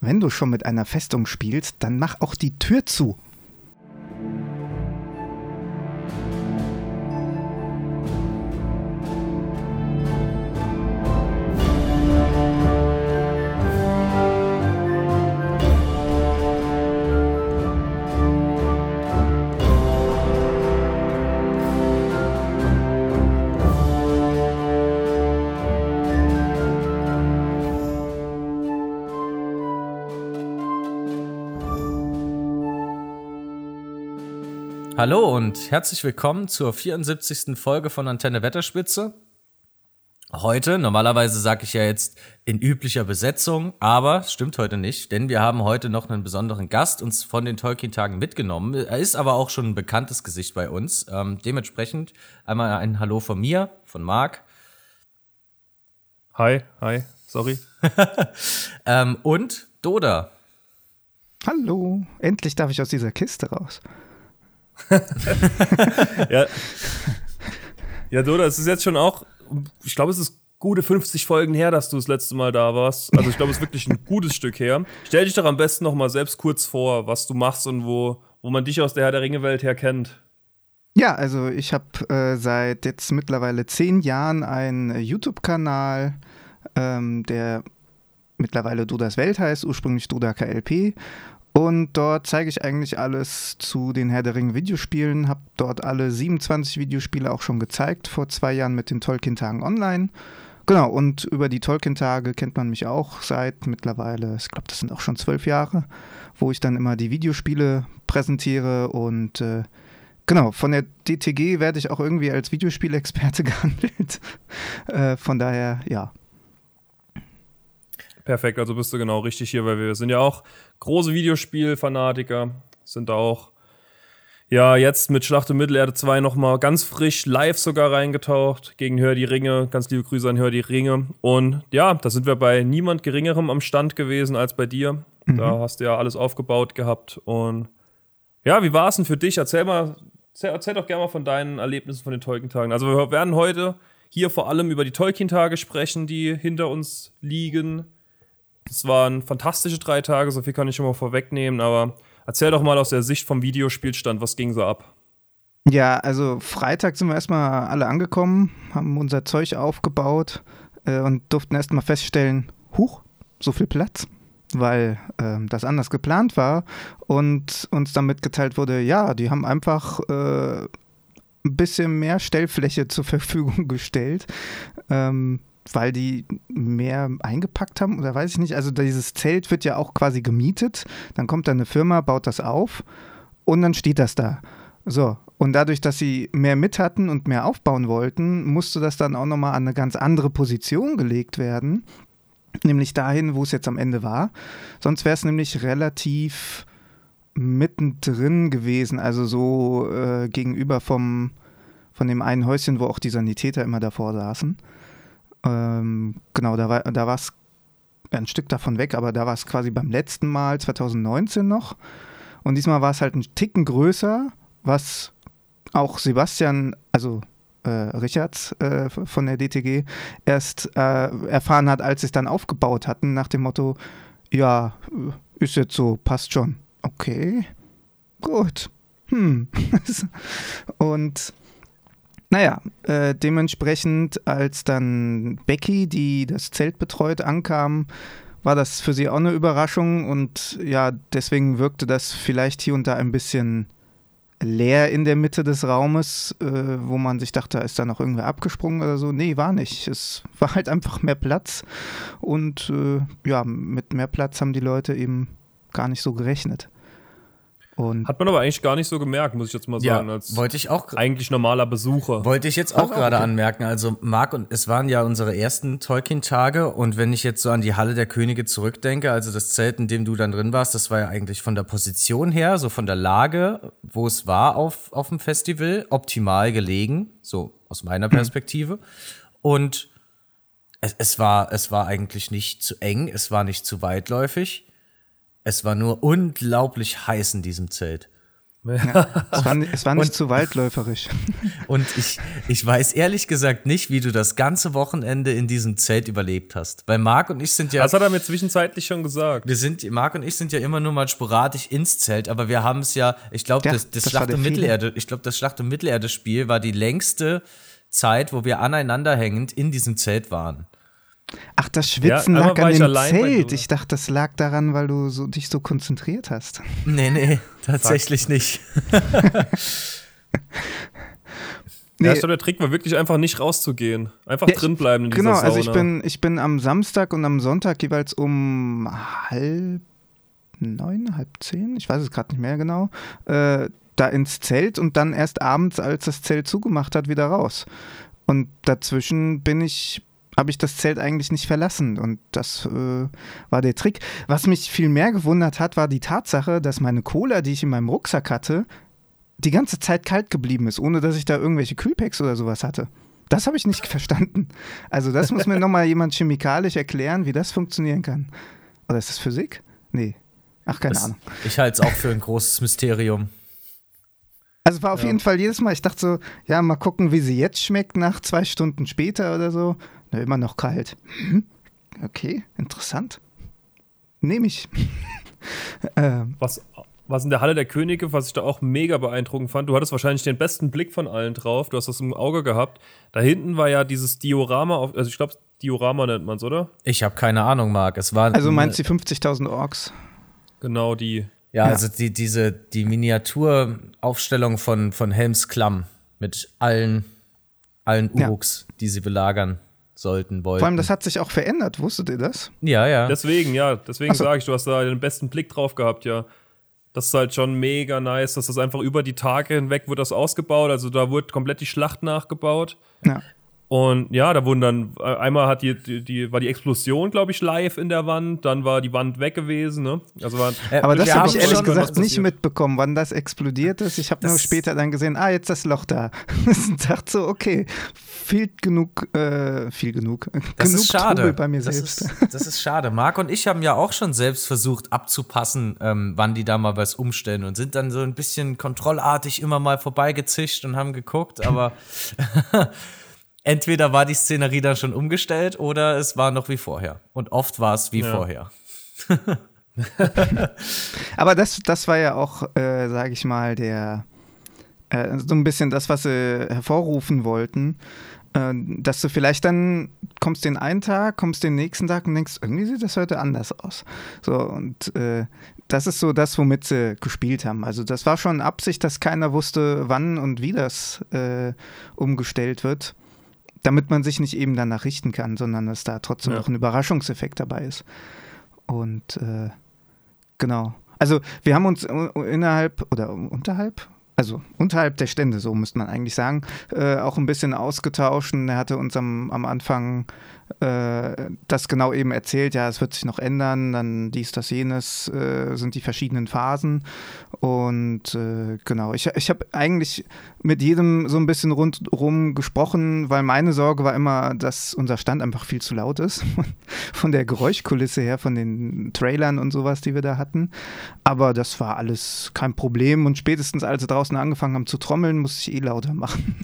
wenn du schon mit einer Festung spielst, dann mach auch die Tür zu. Hallo und herzlich willkommen zur 74. Folge von Antenne Wetterspitze. Heute, normalerweise sage ich ja jetzt in üblicher Besetzung, aber stimmt heute nicht, denn wir haben heute noch einen besonderen Gast uns von den Tolkien-Tagen mitgenommen. Er ist aber auch schon ein bekanntes Gesicht bei uns. Ähm, dementsprechend einmal ein Hallo von mir, von Marc. Hi, hi, sorry. ähm, und Doda. Hallo, endlich darf ich aus dieser Kiste raus. ja. ja, Doda, es ist jetzt schon auch, ich glaube, es ist gute 50 Folgen her, dass du das letzte Mal da warst. Also ich glaube, es ist wirklich ein gutes Stück her. Stell dich doch am besten noch mal selbst kurz vor, was du machst und wo, wo man dich aus der Herr der Ringe-Welt her kennt. Ja, also ich habe äh, seit jetzt mittlerweile zehn Jahren einen YouTube-Kanal, ähm, der mittlerweile Dudas Welt heißt, ursprünglich Duda KLP. Und dort zeige ich eigentlich alles zu den Herr der Ringe Videospielen. Habe dort alle 27 Videospiele auch schon gezeigt, vor zwei Jahren mit den Tolkien-Tagen online. Genau, und über die Tolkien-Tage kennt man mich auch seit mittlerweile, ich glaube, das sind auch schon zwölf Jahre, wo ich dann immer die Videospiele präsentiere und äh, genau, von der DTG werde ich auch irgendwie als Videospielexperte gehandelt. äh, von daher, ja, Perfekt, also bist du genau richtig hier, weil wir sind ja auch große Videospielfanatiker, sind auch ja jetzt mit Schlacht um Mittelerde 2 nochmal ganz frisch live sogar reingetaucht gegen Hör die Ringe. Ganz liebe Grüße an Hör die Ringe. Und ja, da sind wir bei niemand Geringerem am Stand gewesen als bei dir. Mhm. Da hast du ja alles aufgebaut gehabt. Und ja, wie war es denn für dich? Erzähl mal, erzähl, erzähl doch gerne mal von deinen Erlebnissen von den Tolkien-Tagen. Also wir werden heute hier vor allem über die Tolkien-Tage sprechen, die hinter uns liegen es waren fantastische drei Tage, so viel kann ich schon mal vorwegnehmen, aber erzähl doch mal aus der Sicht vom Videospielstand, was ging so ab? Ja, also Freitag sind wir erstmal alle angekommen, haben unser Zeug aufgebaut äh, und durften erstmal feststellen, huch, so viel Platz, weil äh, das anders geplant war und uns dann mitgeteilt wurde, ja, die haben einfach äh, ein bisschen mehr Stellfläche zur Verfügung gestellt. Ähm, weil die mehr eingepackt haben oder weiß ich nicht. Also dieses Zelt wird ja auch quasi gemietet. Dann kommt da eine Firma, baut das auf und dann steht das da. So, und dadurch, dass sie mehr mit hatten und mehr aufbauen wollten, musste das dann auch nochmal an eine ganz andere Position gelegt werden. Nämlich dahin, wo es jetzt am Ende war. Sonst wäre es nämlich relativ mittendrin gewesen, also so äh, gegenüber vom, von dem einen Häuschen, wo auch die Sanitäter immer davor saßen. Ähm, genau, da war da es ein Stück davon weg, aber da war es quasi beim letzten Mal 2019 noch. Und diesmal war es halt ein Ticken größer, was auch Sebastian, also äh, Richards äh, von der DTG, erst äh, erfahren hat, als sie es dann aufgebaut hatten, nach dem Motto, ja, ist jetzt so, passt schon. Okay, gut. Hm. Und naja, äh, dementsprechend, als dann Becky, die das Zelt betreut, ankam, war das für sie auch eine Überraschung und ja, deswegen wirkte das vielleicht hier und da ein bisschen leer in der Mitte des Raumes, äh, wo man sich dachte, ist da noch irgendwer abgesprungen oder so. Nee, war nicht. Es war halt einfach mehr Platz und äh, ja, mit mehr Platz haben die Leute eben gar nicht so gerechnet. Und Hat man aber eigentlich gar nicht so gemerkt, muss ich jetzt mal sagen, ja, als wollte ich auch eigentlich normaler Besucher. Wollte ich jetzt auch gerade okay. anmerken. Also Marc und es waren ja unsere ersten Tolkien-Tage und wenn ich jetzt so an die Halle der Könige zurückdenke, also das Zelt, in dem du dann drin warst, das war ja eigentlich von der Position her, so von der Lage, wo es war auf, auf dem Festival, optimal gelegen, so aus meiner Perspektive. Mhm. Und es, es, war, es war eigentlich nicht zu eng, es war nicht zu weitläufig. Es war nur unglaublich heiß in diesem Zelt. Ja, es, war, es war nicht und, zu waldläuferisch. Und ich, ich weiß ehrlich gesagt nicht, wie du das ganze Wochenende in diesem Zelt überlebt hast. Weil Marc und ich sind ja. Das hat er mir zwischenzeitlich schon gesagt. Wir sind, Marc und ich sind ja immer nur mal sporadisch ins Zelt, aber wir haben es ja, ich glaube, ja, das, das, das Schlacht um Mittelerde, ich glaube, das Schlacht um Mittelerde-Spiel war die längste Zeit, wo wir aneinander hängend in diesem Zelt waren. Ach, das Schwitzen ja, lag an dem Zelt. Ich dachte, das lag daran, weil du so, dich so konzentriert hast. Nee, nee, tatsächlich nicht. nee. Ja, ich glaube, der Trick war wirklich einfach nicht rauszugehen. Einfach ja, drin bleiben in dieser Genau, Sauna. also ich bin, ich bin am Samstag und am Sonntag jeweils um halb neun, halb zehn, ich weiß es gerade nicht mehr genau, äh, da ins Zelt und dann erst abends, als das Zelt zugemacht hat, wieder raus. Und dazwischen bin ich habe ich das Zelt eigentlich nicht verlassen. Und das äh, war der Trick. Was mich viel mehr gewundert hat, war die Tatsache, dass meine Cola, die ich in meinem Rucksack hatte, die ganze Zeit kalt geblieben ist, ohne dass ich da irgendwelche Kühlpacks oder sowas hatte. Das habe ich nicht verstanden. Also das muss mir nochmal jemand chemikalisch erklären, wie das funktionieren kann. Oder ist das Physik? Nee. Ach, keine das, Ahnung. Ich halte es auch für ein großes Mysterium. Also war auf ja. jeden Fall jedes Mal, ich dachte so, ja, mal gucken, wie sie jetzt schmeckt nach zwei Stunden später oder so. Na, immer noch kalt. Hm? Okay, interessant. Nehme ich. ähm. was, was in der Halle der Könige, was ich da auch mega beeindruckend fand, du hattest wahrscheinlich den besten Blick von allen drauf, du hast das im Auge gehabt. Da hinten war ja dieses Diorama, auf, also ich glaube, Diorama nennt man es, oder? Ich habe keine Ahnung, Marc. Es war also meinst du die 50.000 Orks? Genau, die. Ja, ja, also die, diese, die Miniaturaufstellung von, von Helms Klamm mit allen, allen Uruks, ja. die sie belagern sollten, wollten. Vor allem, das hat sich auch verändert, wusstet ihr das? Ja, ja. Deswegen, ja, deswegen so. sage ich, du hast da den besten Blick drauf gehabt, ja. Das ist halt schon mega nice, dass das einfach über die Tage hinweg wird das ausgebaut. Also da wird komplett die Schlacht nachgebaut. Ja. Und ja, da wurden dann, äh, einmal hat die, die, die war die Explosion, glaube ich, live in der Wand, dann war die Wand weg gewesen, ne? Also war, äh, Aber das habe ich ehrlich gesagt nicht mitbekommen, wann das explodiert ist. Ich habe nur später dann gesehen, ah, jetzt das Loch da. und dachte so, okay, fehlt genug, äh, viel genug. Das genug ist schade. Trubel bei mir das selbst. Ist, das ist schade. Marc und ich haben ja auch schon selbst versucht abzupassen, ähm, wann die da mal was umstellen und sind dann so ein bisschen kontrollartig immer mal vorbeigezischt und haben geguckt, aber entweder war die Szenerie dann schon umgestellt oder es war noch wie vorher. Und oft war es wie ja. vorher. Aber das, das war ja auch, äh, sage ich mal, der äh, so ein bisschen das, was sie hervorrufen wollten. Äh, dass du vielleicht dann kommst den einen Tag, kommst den nächsten Tag und denkst, irgendwie sieht das heute anders aus. So, und äh, das ist so das, womit sie gespielt haben. Also das war schon Absicht, dass keiner wusste, wann und wie das äh, umgestellt wird damit man sich nicht eben danach richten kann, sondern dass da trotzdem ja. noch ein Überraschungseffekt dabei ist. Und äh, genau. Also wir haben uns innerhalb oder unterhalb, also unterhalb der Stände, so müsste man eigentlich sagen, äh, auch ein bisschen ausgetauscht. Er hatte uns am, am Anfang äh, das genau eben erzählt, ja, es wird sich noch ändern, dann dies, das, jenes äh, sind die verschiedenen Phasen. Und äh, genau, ich, ich habe eigentlich mit jedem so ein bisschen rundherum gesprochen, weil meine Sorge war immer, dass unser Stand einfach viel zu laut ist, von der Geräuschkulisse her, von den Trailern und sowas, die wir da hatten. Aber das war alles kein Problem und spätestens als sie draußen angefangen haben zu trommeln, musste ich eh lauter machen.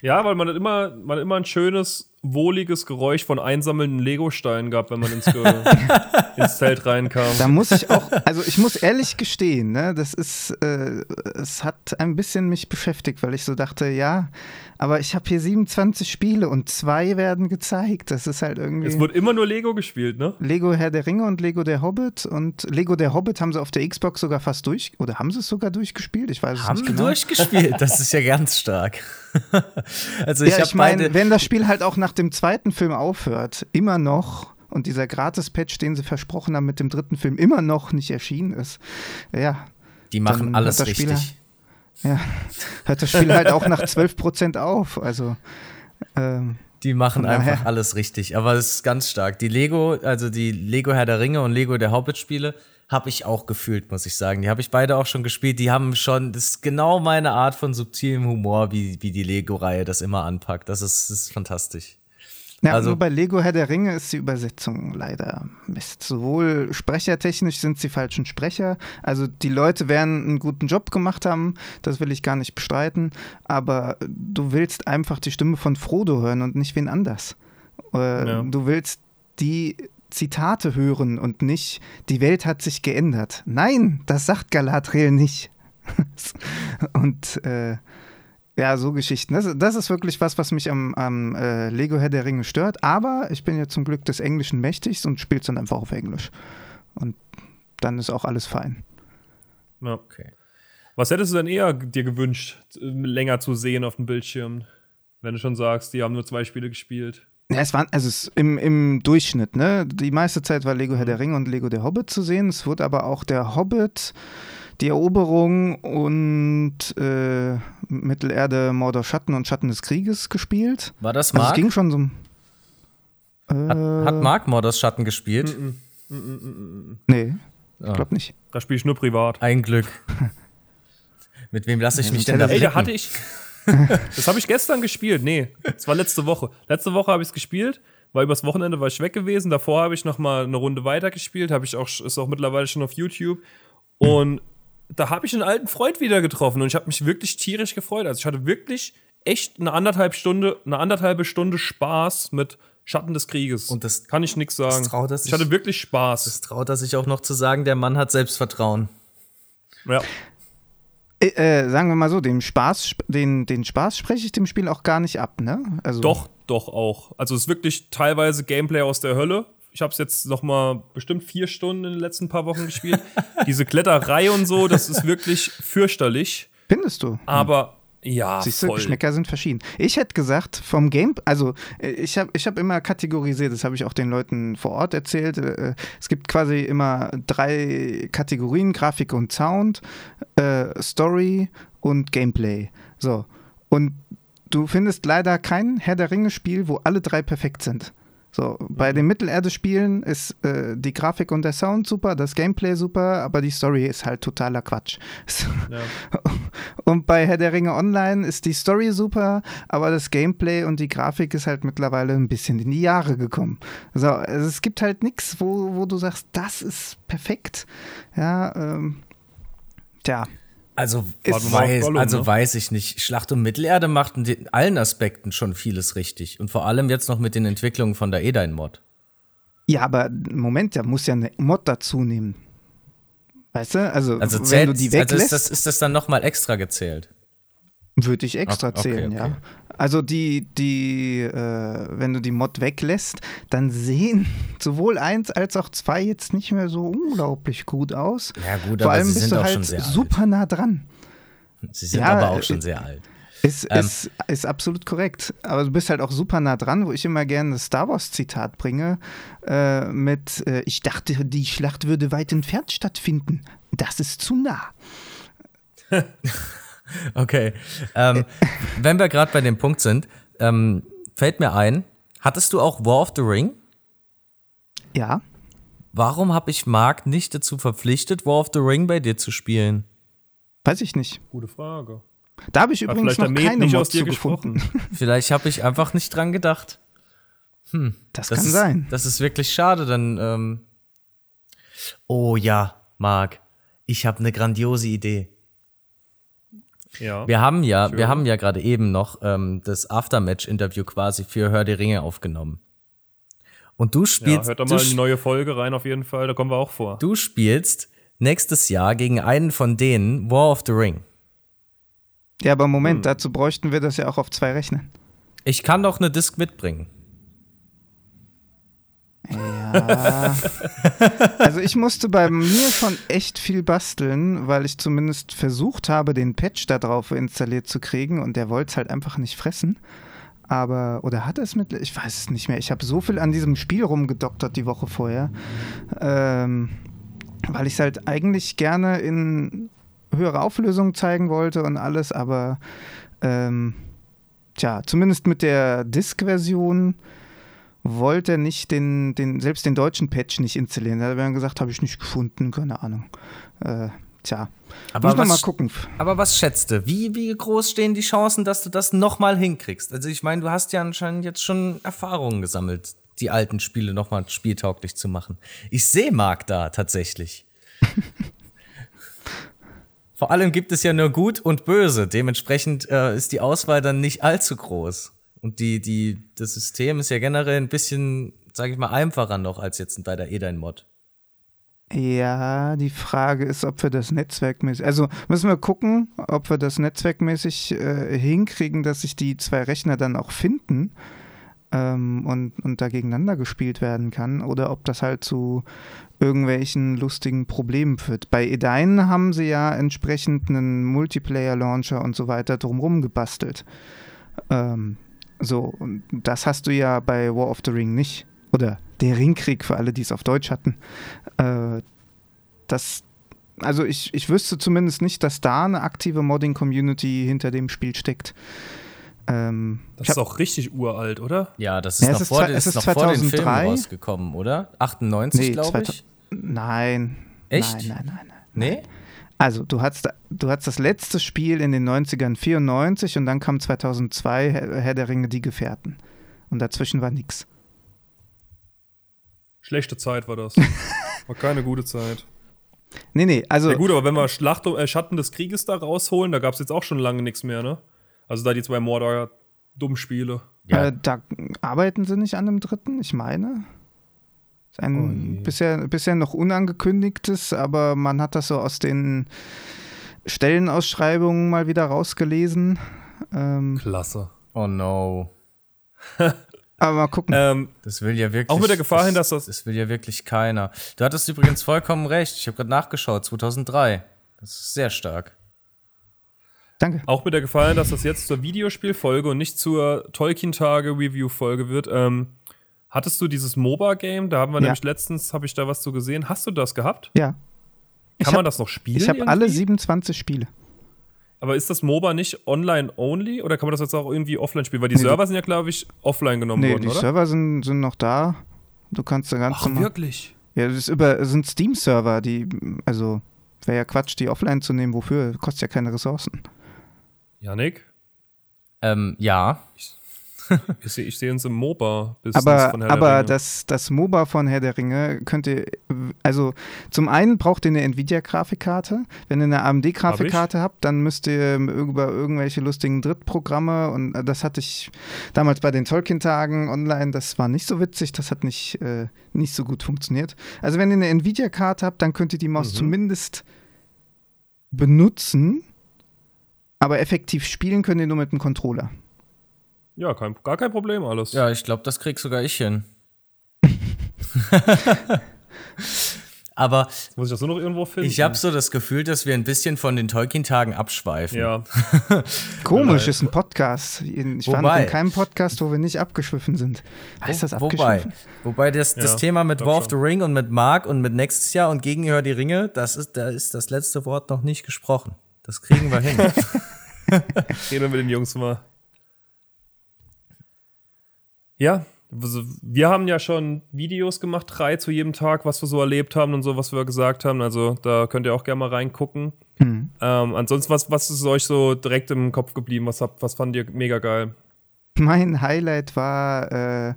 Ja, weil man hat immer, man hat immer ein schönes, wohliges Geräusch von einsammelnden Legosteinen gehabt, wenn man ins, ins Zelt reinkam. Da muss ich auch, also ich muss ehrlich gestehen, ne, das ist, äh, es hat ein bisschen mich beschäftigt, weil ich so dachte, ja, aber ich habe hier 27 Spiele und zwei werden gezeigt. Das ist halt irgendwie. Es wird immer nur Lego gespielt, ne? Lego Herr der Ringe und Lego der Hobbit. Und Lego der Hobbit haben sie auf der Xbox sogar fast durch, oder haben sie es sogar durchgespielt? Ich weiß es haben nicht genau. Haben durchgespielt, das ist ja ganz stark. also ich ja, ich meine, wenn das Spiel halt auch nach dem zweiten Film aufhört, immer noch und dieser Gratis-Patch, den sie versprochen haben mit dem dritten Film, immer noch nicht erschienen ist, ja. Die machen alles richtig. Ja, hört das Spiel halt auch nach 12% auf. Also. Ähm, die machen einfach alles richtig. Aber es ist ganz stark. Die Lego, also die Lego Herr der Ringe und Lego der Hobbit-Spiele, habe ich auch gefühlt, muss ich sagen. Die habe ich beide auch schon gespielt. Die haben schon, das ist genau meine Art von subtilem Humor, wie, wie die Lego-Reihe das immer anpackt. Das ist, das ist fantastisch. Ja, Also- nur bei Lego Herr der Ringe ist die Übersetzung leider Mist. Sowohl sprechertechnisch sind sie falschen Sprecher. Also die Leute werden einen guten Job gemacht haben, das will ich gar nicht bestreiten. Aber du willst einfach die Stimme von Frodo hören und nicht wen anders. Äh, Ja. Du willst die Zitate hören und nicht, die Welt hat sich geändert. Nein, das sagt Galadriel nicht. und äh, ja, so Geschichten. Das, das ist wirklich was, was mich am, am äh, Lego Herr der Ringe stört. Aber ich bin ja zum Glück des Englischen mächtig und spiele es dann einfach auf Englisch. Und dann ist auch alles fein. Okay. Was hättest du denn eher dir gewünscht, länger zu sehen auf dem Bildschirm? Wenn du schon sagst, die haben nur zwei Spiele gespielt. Ja, es waren, also es, im, im Durchschnitt, ne? Die meiste Zeit war Lego Herr der Ringe und Lego der Hobbit zu sehen. Es wurde aber auch der Hobbit, die Eroberung und äh, Mittelerde, Mordor Schatten und Schatten des Krieges gespielt. War das Also es Mark? ging schon so. Äh, hat, hat Mark Mordors Schatten gespielt? Nee, ich Ah. glaube nicht. Da spiele ich nur privat. Ein Glück. Mit wem lasse ich mich denn da Ey, da hatte ich. Das habe ich gestern gespielt. Nee, das war letzte Woche. Letzte Woche habe ich es gespielt, weil übers Wochenende war ich weg gewesen. Davor habe ich noch mal eine Runde weiter gespielt. Habe ich auch, ist auch mittlerweile schon auf YouTube. Und da habe ich einen alten Freund wieder getroffen und ich habe mich wirklich tierisch gefreut. Also ich hatte wirklich echt eine anderthalb Stunde, eine anderthalbe Stunde Spaß mit Schatten des Krieges. Und das- kann ich nichts sagen. traut ich sich- hatte wirklich Spaß. Das traut er sich auch noch zu sagen, der Mann hat Selbstvertrauen. ja. Äh, äh, sagen wir mal so, den Spaß, sp- den, den Spaß spreche ich dem Spiel auch gar nicht ab, ne? Also, Doch, doch auch. Also es ist wirklich teilweise Gameplay aus der Hölle. Ich habe es jetzt noch mal bestimmt vier Stunden in den letzten paar Wochen gespielt. Diese Kletterei und so, das ist wirklich fürchterlich. Findest du? Aber ja, Siehst du, voll. Geschmäcker sind verschieden. Ich hätte gesagt, vom Game, also äh, ich habe ich hab immer kategorisiert, das habe ich auch den Leuten vor Ort erzählt. äh, Es gibt quasi immer drei Kategorien: Grafik und Sound, äh, Story und Gameplay. So. Und du findest leider kein Herr der Ringe-Spiel, wo alle drei perfekt sind. So, bei den Mittelerde-Spielen ist äh, die Grafik und der Sound super, das Gameplay super, aber die Story ist halt totaler Quatsch. Ja. Und bei Herr der Ringe Online ist die Story super, aber das Gameplay und die Grafik ist halt mittlerweile ein bisschen in die Jahre gekommen. So, also es gibt halt nichts, wo, wo du sagst, das ist perfekt. Ja, ähm, tja. Also, weiß, Gollum, also ne? weiß ich nicht. Schlacht um Mittelerde macht in allen Aspekten schon vieles richtig. Und vor allem jetzt noch mit den Entwicklungen von der Edain-Mod. Ja, aber Moment, da muss ja eine Mod dazu nehmen. Weißt du? Also, Also, wenn zählt, du die also weglässt, ist, das, ist das dann nochmal extra gezählt? würde ich extra Okay, zählen, okay. ja. Also die, die, äh, wenn du die Mod weglässt, dann sehen sowohl eins als auch zwei jetzt nicht mehr so unglaublich gut aus. Ja, gut, Vor aber allem sie bist sind du auch halt schon sehr super nah dran. alt. Sie sind Ja, aber auch äh, schon sehr alt. Ist, Ähm. ist, ist absolut korrekt. Aber du bist halt auch super nah dran, wo ich immer gerne das Star Wars-Zitat bringe, äh, mit äh, Ich dachte, die Schlacht würde weit entfernt stattfinden. Das ist zu nah. Okay. Ähm, wenn wir gerade bei dem Punkt sind, ähm, fällt mir ein, hattest du auch War of the Ring? Ja. Warum habe ich Mark nicht dazu verpflichtet, War of the Ring bei dir zu spielen? Weiß ich nicht. Gute Frage. Da habe ich Hat übrigens noch keine nicht Mod aus dir zu gefunden. Vielleicht habe ich einfach nicht dran gedacht. Das, Das kann ist, sein. Das ist wirklich schade, dann. Ähm oh ja, Marc, ich habe eine grandiose Idee. Ja. Wir haben ja, Schön. wir haben ja gerade eben noch ähm, das Aftermatch-Interview quasi für Hör die Ringe aufgenommen. Und du ja, spielst, hört da mal in die neue Folge rein auf jeden Fall, da kommen wir auch vor. du spielst nächstes Jahr gegen einen von denen War of the Ring. Ja, aber Moment, Hm. dazu bräuchten wir das ja auch auf zwei Rechnern. Ich kann doch eine Disk mitbringen. Ja. also ich musste bei mir schon echt viel basteln, weil ich zumindest versucht habe, den Patch da drauf installiert zu kriegen und der wollte es halt einfach nicht fressen. Aber, oder hat es mit, ich weiß es nicht mehr. Ich habe so viel an diesem Spiel rumgedoktert die Woche vorher, ähm, weil ich es halt eigentlich gerne in höhere Auflösung zeigen wollte und alles, aber ähm, tja, zumindest mit der Disk-Version wollte er nicht den, den, selbst den deutschen Patch nicht installieren. Da er gesagt, habe ich nicht gefunden, keine Ahnung. Äh, tja, Aber muss man was- mal gucken. Aber was schätzt du? Wie, wie groß stehen die Chancen, dass du das nochmal hinkriegst? Also ich meine, du hast ja anscheinend jetzt schon Erfahrungen gesammelt, die alten Spiele nochmal spieltauglich zu machen. Ich sehe Marc da tatsächlich. Vor allem gibt es ja nur Gut und Böse. Dementsprechend äh, ist die Auswahl dann nicht allzu groß. Und die, die, das System ist ja generell ein bisschen, sage ich mal, einfacher noch als jetzt bei der Edain-Mod. Ja, die Frage ist, ob wir das netzwerkmäßig, also müssen wir gucken, ob wir das netzwerkmäßig äh, hinkriegen, dass sich die zwei Rechner dann auch finden ähm, und, und da gegeneinander gespielt werden kann oder ob das halt zu irgendwelchen lustigen Problemen führt. Bei Edain haben sie ja entsprechend einen Multiplayer-Launcher und so weiter drumherum gebastelt. Ähm, so, und das hast du ja bei War of the Ring nicht. Oder der Ringkrieg für alle, die es auf Deutsch hatten. Äh, das, also ich, ich wüsste zumindest nicht, dass da eine aktive Modding-Community hinter dem Spiel steckt. Ähm, Das ich ist auch richtig uralt, oder? Ja, das ist Ja, es noch, ist vor, es ist noch vor den Filmen 2003. rausgekommen, oder? 98, Nee, glaube 2000 ich. nein. Echt? Nein, nein, nein, nein. Nee? Also, du hattest, du hattest das letzte Spiel in den 90ern 94 und dann kam 2002 Herr, Herr der Ringe, die Gefährten. Und dazwischen war nichts. Schlechte Zeit war das. War keine gute Zeit. Nee, nee, also. Ja gut, aber wenn wir Schlacht, äh, Schatten des Krieges da rausholen, da gab es jetzt auch schon lange nichts mehr, ne? Also da die zwei Mordor Dummspiele. Ja. Äh, da arbeiten sie nicht an einem dritten, ich meine. Ist Oh ein je. bisher, bisher noch unangekündigtes, aber man hat das so aus den Stellenausschreibungen mal wieder rausgelesen. Ähm, Klasse. Oh no. aber mal gucken. Ähm, Das will ja wirklich. Auch mit der Gefahr hin, dass das- Das will ja wirklich keiner. Du hattest übrigens vollkommen recht. Ich habe gerade nachgeschaut. 2003. Das ist sehr stark. Danke. auch mit der Gefallen, dass das jetzt zur Videospielfolge und nicht zur Tolkien-Tage-Review-Folge wird. Ähm, hattest du dieses MOBA-Game? Da haben wir Ja. nämlich letztens, habe ich da was zu gesehen. Hast du das gehabt? Ja. Ich Kann man hab- das noch spielen? Ich habe alle irgendwie? 27 Spiele. Aber ist das MOBA nicht online-only oder kann man das jetzt auch irgendwie offline spielen? Weil die Nee, Server sind ja, glaube ich, offline genommen Nee, worden, die oder? Server sind, sind noch da. Du kannst da ganz Ach, normal. wirklich? Ja, das ist über, das sind Steam-Server, die, also wäre ja Quatsch, die offline zu nehmen. Wofür? Kostet ja keine Ressourcen. Janik? Ähm, ja. Ich sehe ich seh uns im MOBA-Business Aber, von Herr der aber Ringe. das, das MOBA von Herr der Ringe könnte, also zum einen braucht ihr eine Nvidia-Grafikkarte. Wenn ihr eine AMD-Grafikkarte habt, dann müsst ihr über irgendwelche lustigen Drittprogramme und das hatte ich damals bei den Tolkien-Tagen online, das war nicht so witzig, das hat nicht, äh, nicht so gut funktioniert. Also wenn ihr eine Nvidia-Karte habt, dann könnt ihr die Maus Mhm. zumindest benutzen, aber effektiv spielen könnt ihr nur mit dem Controller. Ja, kein, gar kein Problem alles. Ja, ich glaube, das krieg sogar ich hin. Aber Muss ich das nur noch irgendwo finden? ich habe so das Gefühl, dass wir ein bisschen von den Tolkien-Tagen abschweifen. Ja, Komisch, ist ein Podcast. Ich war Wobei- in keinem Podcast, wo wir nicht abgeschwiffen sind. Heißt das Wobei, abgeschwiffen? wobei das, das Ja, Thema mit War of the. Ring und mit Mark und mit nächstes Jahr und gegen Hör die Ringe, das ist, da ist das letzte Wort noch nicht gesprochen. Das kriegen wir hin. reden wir mit den Jungs mal. Ja, also wir haben ja schon Videos gemacht, drei zu jedem Tag, was wir so erlebt haben und so, was wir gesagt haben. Also da könnt ihr auch gerne mal reingucken. Hm. Ähm, ansonsten, was, was ist euch so direkt im Kopf geblieben? Was, habt, was fandet ihr mega geil? Mein Highlight war äh,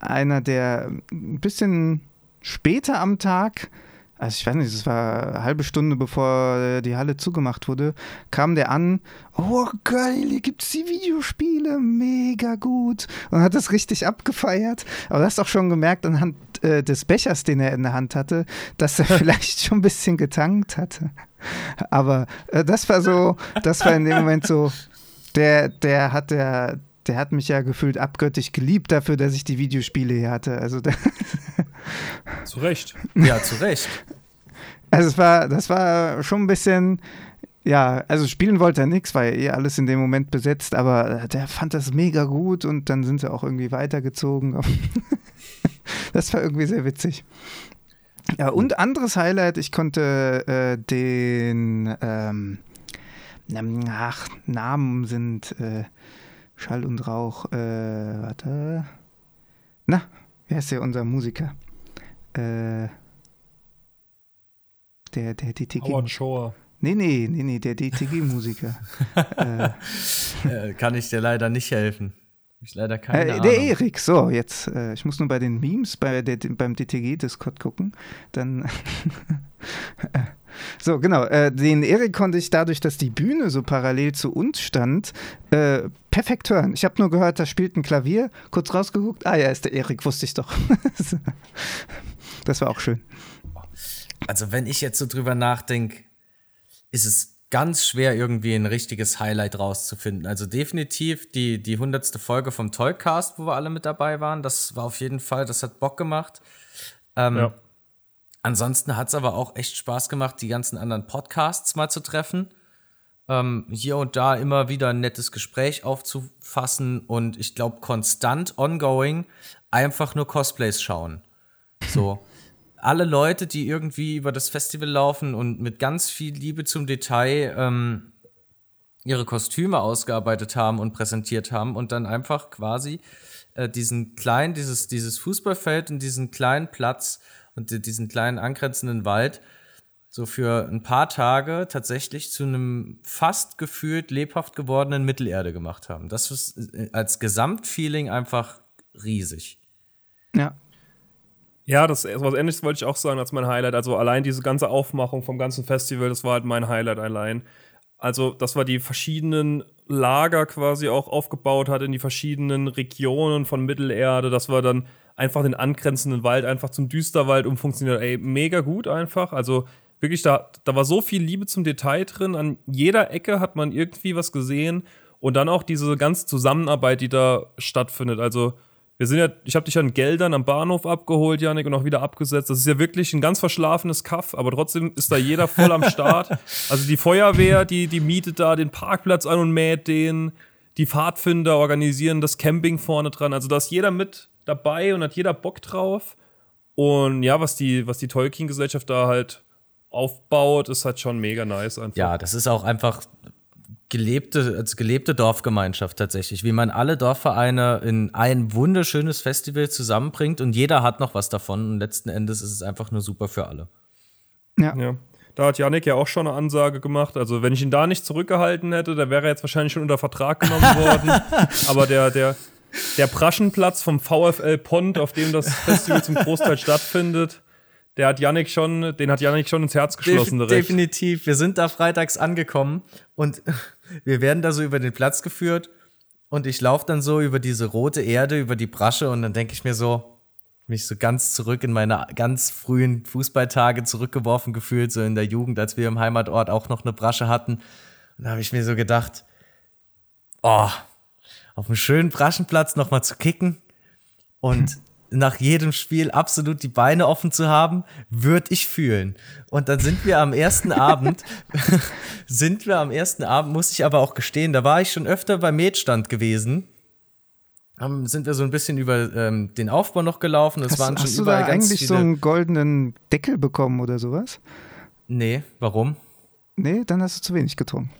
einer, der ein bisschen später am Tag, also ich weiß nicht, es war eine halbe Stunde bevor äh, die Halle zugemacht wurde, kam der an, oh geil, hier gibt's die Videospiele, mega gut und hat das richtig abgefeiert. Aber du hast auch schon gemerkt anhand äh, des Bechers, den er in der Hand hatte, dass er vielleicht schon ein bisschen getankt hatte. Aber äh, das war so, das war in dem Moment so, der, der hat der, der hat mich ja gefühlt abgöttisch geliebt dafür, dass ich die Videospiele hier hatte. Also, der, Zu Recht. ja, zu Recht. also es war, das war schon ein bisschen, ja, also spielen wollte er nichts, war ja eh alles in dem Moment besetzt, aber der fand das mega gut und dann sind sie auch irgendwie weitergezogen. das war irgendwie sehr witzig. Ja, und anderes Highlight, ich konnte äh, den, ähm, ach, Namen sind äh, Schall und Rauch, äh, warte. Na, wer ist ja unser Musiker? Äh, der, der Tiki. Howard Shore. Nee, nee, nee, nee, der DTG-Musiker. äh, kann ich dir leider nicht helfen. Ich leider keine äh, Der Erik, so, jetzt, äh, ich muss nur bei den Memes bei der, beim DTG-Discord gucken. Dann. so, genau. Äh, den Erik konnte ich dadurch, dass die Bühne so parallel zu uns stand, äh, perfekt hören. Ich habe nur gehört, da spielt ein Klavier, kurz rausgeguckt. Ah ja, ist der Erik, wusste ich doch. das war auch schön. Also, wenn ich jetzt so drüber nachdenke, ist es ganz schwer, irgendwie ein richtiges Highlight rauszufinden. Also definitiv die, die hundertste Folge vom Toycast, wo wir alle mit dabei waren. Das war auf jeden Fall, das hat Bock gemacht. Ähm, ja. Ansonsten hat es aber auch echt Spaß gemacht, die ganzen anderen Podcasts mal zu treffen. Ähm, hier und da immer wieder ein nettes Gespräch aufzufassen und ich glaube konstant ongoing einfach nur Cosplays schauen. So alle Leute, die irgendwie über das Festival laufen und mit ganz viel Liebe zum Detail ähm, ihre Kostüme ausgearbeitet haben und präsentiert haben und dann einfach quasi äh, diesen kleinen, dieses, dieses Fußballfeld und diesen kleinen Platz und diesen kleinen angrenzenden Wald so für ein paar Tage tatsächlich zu einem fast gefühlt lebhaft gewordenen Mittelerde gemacht haben. Das ist äh, als Gesamtfeeling einfach riesig. Ja, ja, das was ähnliches wollte ich auch sagen als mein Highlight. Also allein diese ganze Aufmachung vom ganzen Festival, das war halt mein Highlight allein. Also, dass wir die verschiedenen Lager quasi auch aufgebaut hat in die verschiedenen Regionen von Mittelerde, dass wir dann einfach den angrenzenden Wald einfach zum Düsterwald umfunktioniert. Ey, mega gut einfach. Also wirklich, da, da war so viel Liebe zum Detail drin. An jeder Ecke hat man irgendwie was gesehen. Und dann auch diese ganze Zusammenarbeit, die da stattfindet. Also wir sind ja, ich habe dich ja in Geldern am Bahnhof abgeholt, Janik, und auch wieder abgesetzt. Das ist ja wirklich ein ganz verschlafenes Kaff, aber trotzdem ist da jeder voll am Start. Also die Feuerwehr, die, die mietet da den Parkplatz an und mäht den. Die Pfadfinder organisieren das Camping vorne dran. Also da ist jeder mit dabei und hat jeder Bock drauf. Und ja, was die, was die Tolkien-Gesellschaft da halt aufbaut, ist halt schon mega nice einfach. Ja, das ist auch einfach gelebte, als gelebte Dorfgemeinschaft tatsächlich, wie man alle Dorfvereine in ein wunderschönes Festival zusammenbringt und jeder hat noch was davon und letzten Endes ist es einfach nur super für alle. Ja. ja. Da hat Yannick ja auch schon eine Ansage gemacht. Also, wenn ich ihn da nicht zurückgehalten hätte, da wäre er jetzt wahrscheinlich schon unter Vertrag genommen worden. Aber der, der, der Praschenplatz vom VfL Pont, auf dem das Festival zum Großteil stattfindet, der hat Yannick schon, den hat Yannick schon ins Herz geschlossen. Def definitiv. Wir sind da freitags angekommen und wir werden da so über den Platz geführt und ich laufe dann so über diese rote Erde, über die Brasche und dann denke ich mir so, mich so ganz zurück in meine ganz frühen Fußballtage zurückgeworfen gefühlt, so in der Jugend, als wir im Heimatort auch noch eine Brasche hatten. Und da habe ich mir so gedacht, oh, auf einem schönen Braschenplatz nochmal zu kicken und nach jedem Spiel absolut die Beine offen zu haben, würde ich fühlen. Und dann sind wir am ersten Abend, sind wir am ersten Abend, muss ich aber auch gestehen, da war ich schon öfter beim Metstand gewesen. Um, sind wir so ein bisschen über ähm, den Aufbau noch gelaufen. Das hast, waren schon hast überall du da eigentlich so einen goldenen Deckel bekommen oder sowas? Nee, warum? Nee, dann hast du zu wenig getrunken.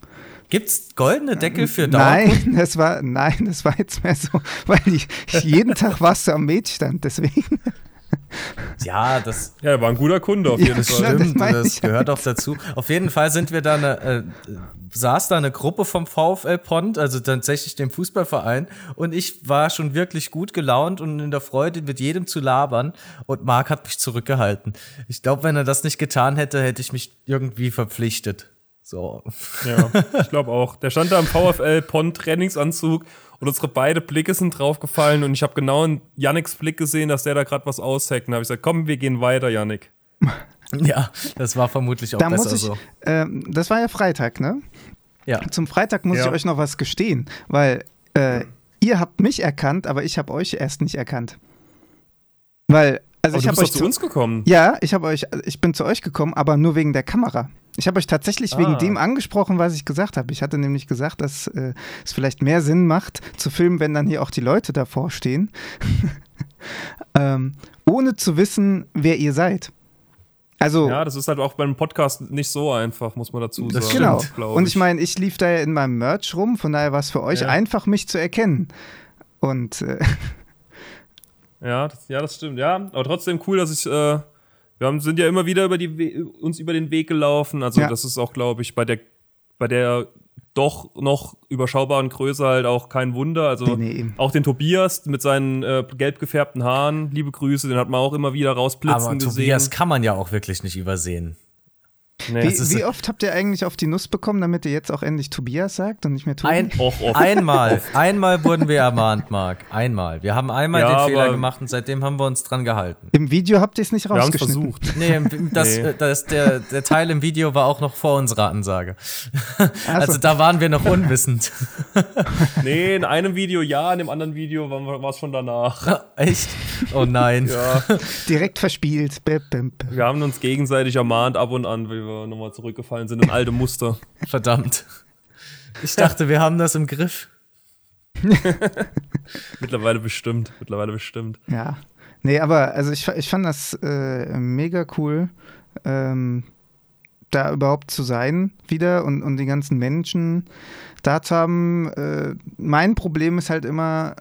Gibt's goldene Deckel für Dauerkunden? Nein, das war, nein, das war jetzt mehr so, weil ich, jeden Tag warst du am Mädstand, deswegen. Ja, das. Ja, er war ein guter Kunde auf jeden ja, Fall. Stimmt, das, das gehört auch dazu. Auf jeden Fall sind wir da eine, äh, saß da eine Gruppe vom VfL Pont, also tatsächlich dem Fußballverein, und ich war schon wirklich gut gelaunt und in der Freude, mit jedem zu labern. Und Marc hat mich zurückgehalten. Ich glaube, wenn er das nicht getan hätte, hätte ich mich irgendwie verpflichtet. So. Ja, ich glaube auch. Der stand da im VfL Pont Trainingsanzug und unsere beide Blicke sind draufgefallen und ich habe genau in Yannicks Blick gesehen, dass der da gerade was ausheckt. Und habe ich gesagt, komm, wir gehen weiter, Yannick. Ja, das war vermutlich auch da besser muss ich, so. Ähm, das war ja Freitag, ne? Ja. Zum Freitag muss ja. ich euch noch was gestehen, weil äh, ihr habt mich erkannt, aber ich habe euch erst nicht erkannt. Weil also aber ich habe euch zu uns gekommen. Ja, ich habe euch, ich bin zu euch gekommen, aber nur wegen der Kamera. Ich habe euch tatsächlich ah. wegen dem angesprochen, was ich gesagt habe. Ich hatte nämlich gesagt, dass äh, es vielleicht mehr Sinn macht, zu filmen, wenn dann hier auch die Leute davor stehen, ähm, ohne zu wissen, wer ihr seid. Also, ja, das ist halt auch beim Podcast nicht so einfach, muss man dazu sagen. Genau. Und ich meine, ich lief da ja in meinem Merch rum, von daher war es für euch ja. einfach, mich zu erkennen. Und äh, ja, das, ja, das stimmt. Ja, aber trotzdem cool, dass ich äh, Wir haben, sind ja immer wieder über die, uns über den Weg gelaufen. Also ja. das ist auch, glaube ich, bei der, bei der doch noch überschaubaren Größe halt auch kein Wunder. Also nee, nee. auch den Tobias mit seinen äh, gelb gefärbten Haaren, liebe Grüße, den hat man auch immer wieder rausblitzen Aber gesehen. Tobias kann man ja auch wirklich nicht übersehen. Nee. Wie, wie, oft habt ihr eigentlich auf die Nuss bekommen, damit ihr jetzt auch endlich Tobias sagt und nicht mehr Tobi? Ein, einmal, einmal wurden wir ermahnt, Marc. Einmal. Wir haben einmal ja, den Fehler gemacht und seitdem haben wir uns dran gehalten. Im Video habt ihr es nicht rausgeschnitten. Wir versucht. Nee, das, nee. das, der, der Teil im Video war auch noch vor unserer Ansage. Also, also da waren wir noch unwissend. nee, in einem Video ja, in dem anderen Video war es schon danach. Echt? Oh nein. Ja. Direkt verspielt. Wir haben uns gegenseitig ermahnt ab und an, wie wir nochmal zurückgefallen sind in alte Muster. Verdammt. Ich dachte, wir haben das im Griff. mittlerweile bestimmt. Mittlerweile bestimmt. Ja. Nee, aber also ich, ich fand das äh, mega cool, ähm, da überhaupt zu sein wieder und, und die ganzen Menschen da zu haben. Äh, mein Problem ist halt immer,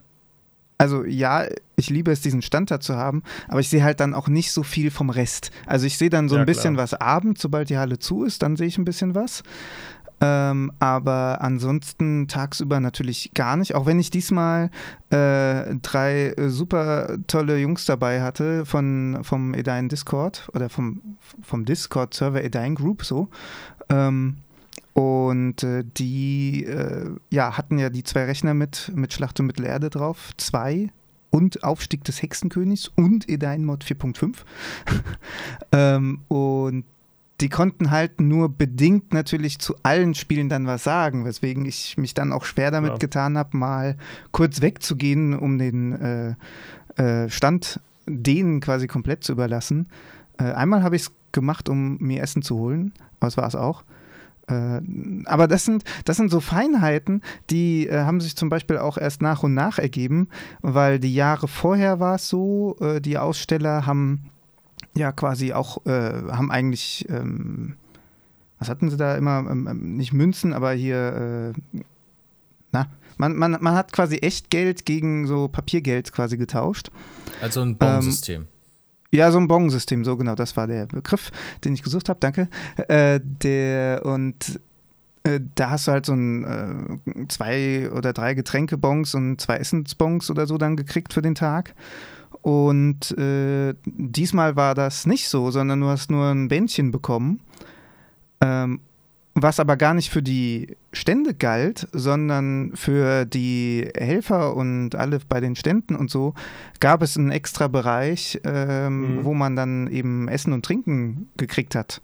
also ja, ich liebe es, diesen Stand da zu haben, aber ich sehe halt dann auch nicht so viel vom Rest. Also ich sehe dann so ja, ein bisschen klar. was abends, sobald die Halle zu ist, dann sehe ich ein bisschen was. Ähm, aber ansonsten tagsüber natürlich gar nicht. Auch wenn ich diesmal äh, drei äh, super tolle Jungs dabei hatte von, vom Edine Discord oder vom, vom Discord-Server Edine Group so. Ähm, und äh, die äh, ja, hatten ja die zwei Rechner mit, mit Schlacht um Mittelerde drauf. Zwei und Aufstieg des Hexenkönigs und Edain Mod 4.5. ähm, und die konnten halt nur bedingt natürlich zu allen Spielen dann was sagen, weswegen ich mich dann auch schwer damit ja. getan habe, mal kurz wegzugehen, um den äh, äh, Stand denen quasi komplett zu überlassen. Äh, einmal habe ich es gemacht, um mir Essen zu holen, aber es war es auch. Äh, aber das sind, das sind so Feinheiten, die äh, haben sich zum Beispiel auch erst nach und nach ergeben, weil die Jahre vorher war es so, äh, die Aussteller haben ja quasi auch, äh, haben eigentlich, ähm, was hatten sie da immer, ähm, ähm nicht Münzen, aber hier, äh, na, man, man, man hat quasi echt Geld gegen so Papiergeld quasi getauscht. Also ein Bonsystem. Ähm, ja, so ein Bong-System, so genau, das war der Begriff, den ich gesucht habe, danke. Äh, der und äh, da hast du halt so ein äh, zwei oder drei Getränkebons und zwei Essensbons oder so dann gekriegt für den Tag. Und äh, diesmal war das nicht so, sondern du hast nur ein Bändchen bekommen. Ähm, was aber gar nicht für die Stände galt, sondern für die Helfer und alle bei den Ständen und so, gab es einen extra Bereich, ähm, mhm. wo man dann eben Essen und Trinken gekriegt hat.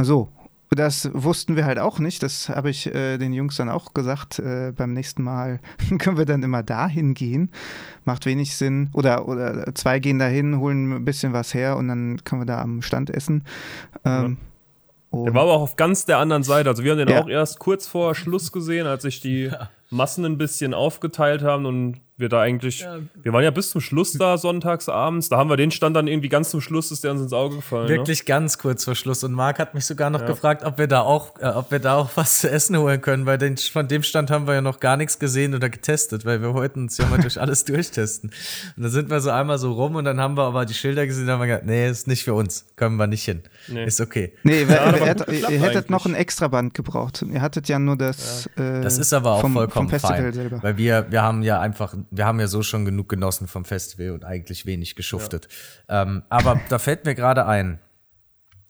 So, das wussten wir halt auch nicht. Das habe ich äh, den Jungs dann auch gesagt. Äh, beim nächsten Mal können wir dann immer dahin gehen. Macht wenig Sinn. Oder, oder zwei gehen dahin, holen ein bisschen was her und dann können wir da am Stand essen. Ähm, ja. Und der war aber auch auf ganz der anderen Seite. Also wir haben den ja. auch erst kurz vor Schluss gesehen, als sich die ja. Massen ein bisschen aufgeteilt haben und wir da eigentlich, ja. wir waren ja bis zum Schluss da sonntags abends, da haben wir den Stand dann irgendwie ganz zum Schluss, ist der uns ins Auge gefallen. Ne? Wirklich ne? ganz kurz vor Schluss und Marc hat mich sogar noch ja. gefragt, ob wir da auch, äh, ob wir da auch was zu essen holen können, weil den, von dem Stand haben wir ja noch gar nichts gesehen oder getestet, weil wir wollten uns ja mal durch alles durchtesten. Und dann sind wir so einmal so rum und dann haben wir aber die Schilder gesehen und haben wir gesagt, nee, ist nicht für uns, können wir nicht hin. Nee. Ist okay. Nee, ja, ihr, hättet, ihr hättet noch ein extra Band gebraucht. Ihr hattet ja nur das. Äh, das ist aber auch vom, vollkommen vom Festival fein, selber. Weil wir, wir haben ja einfach, wir haben ja so schon genug genossen vom Festival und eigentlich wenig geschuftet. Ja. Ähm, aber da fällt mir gerade ein,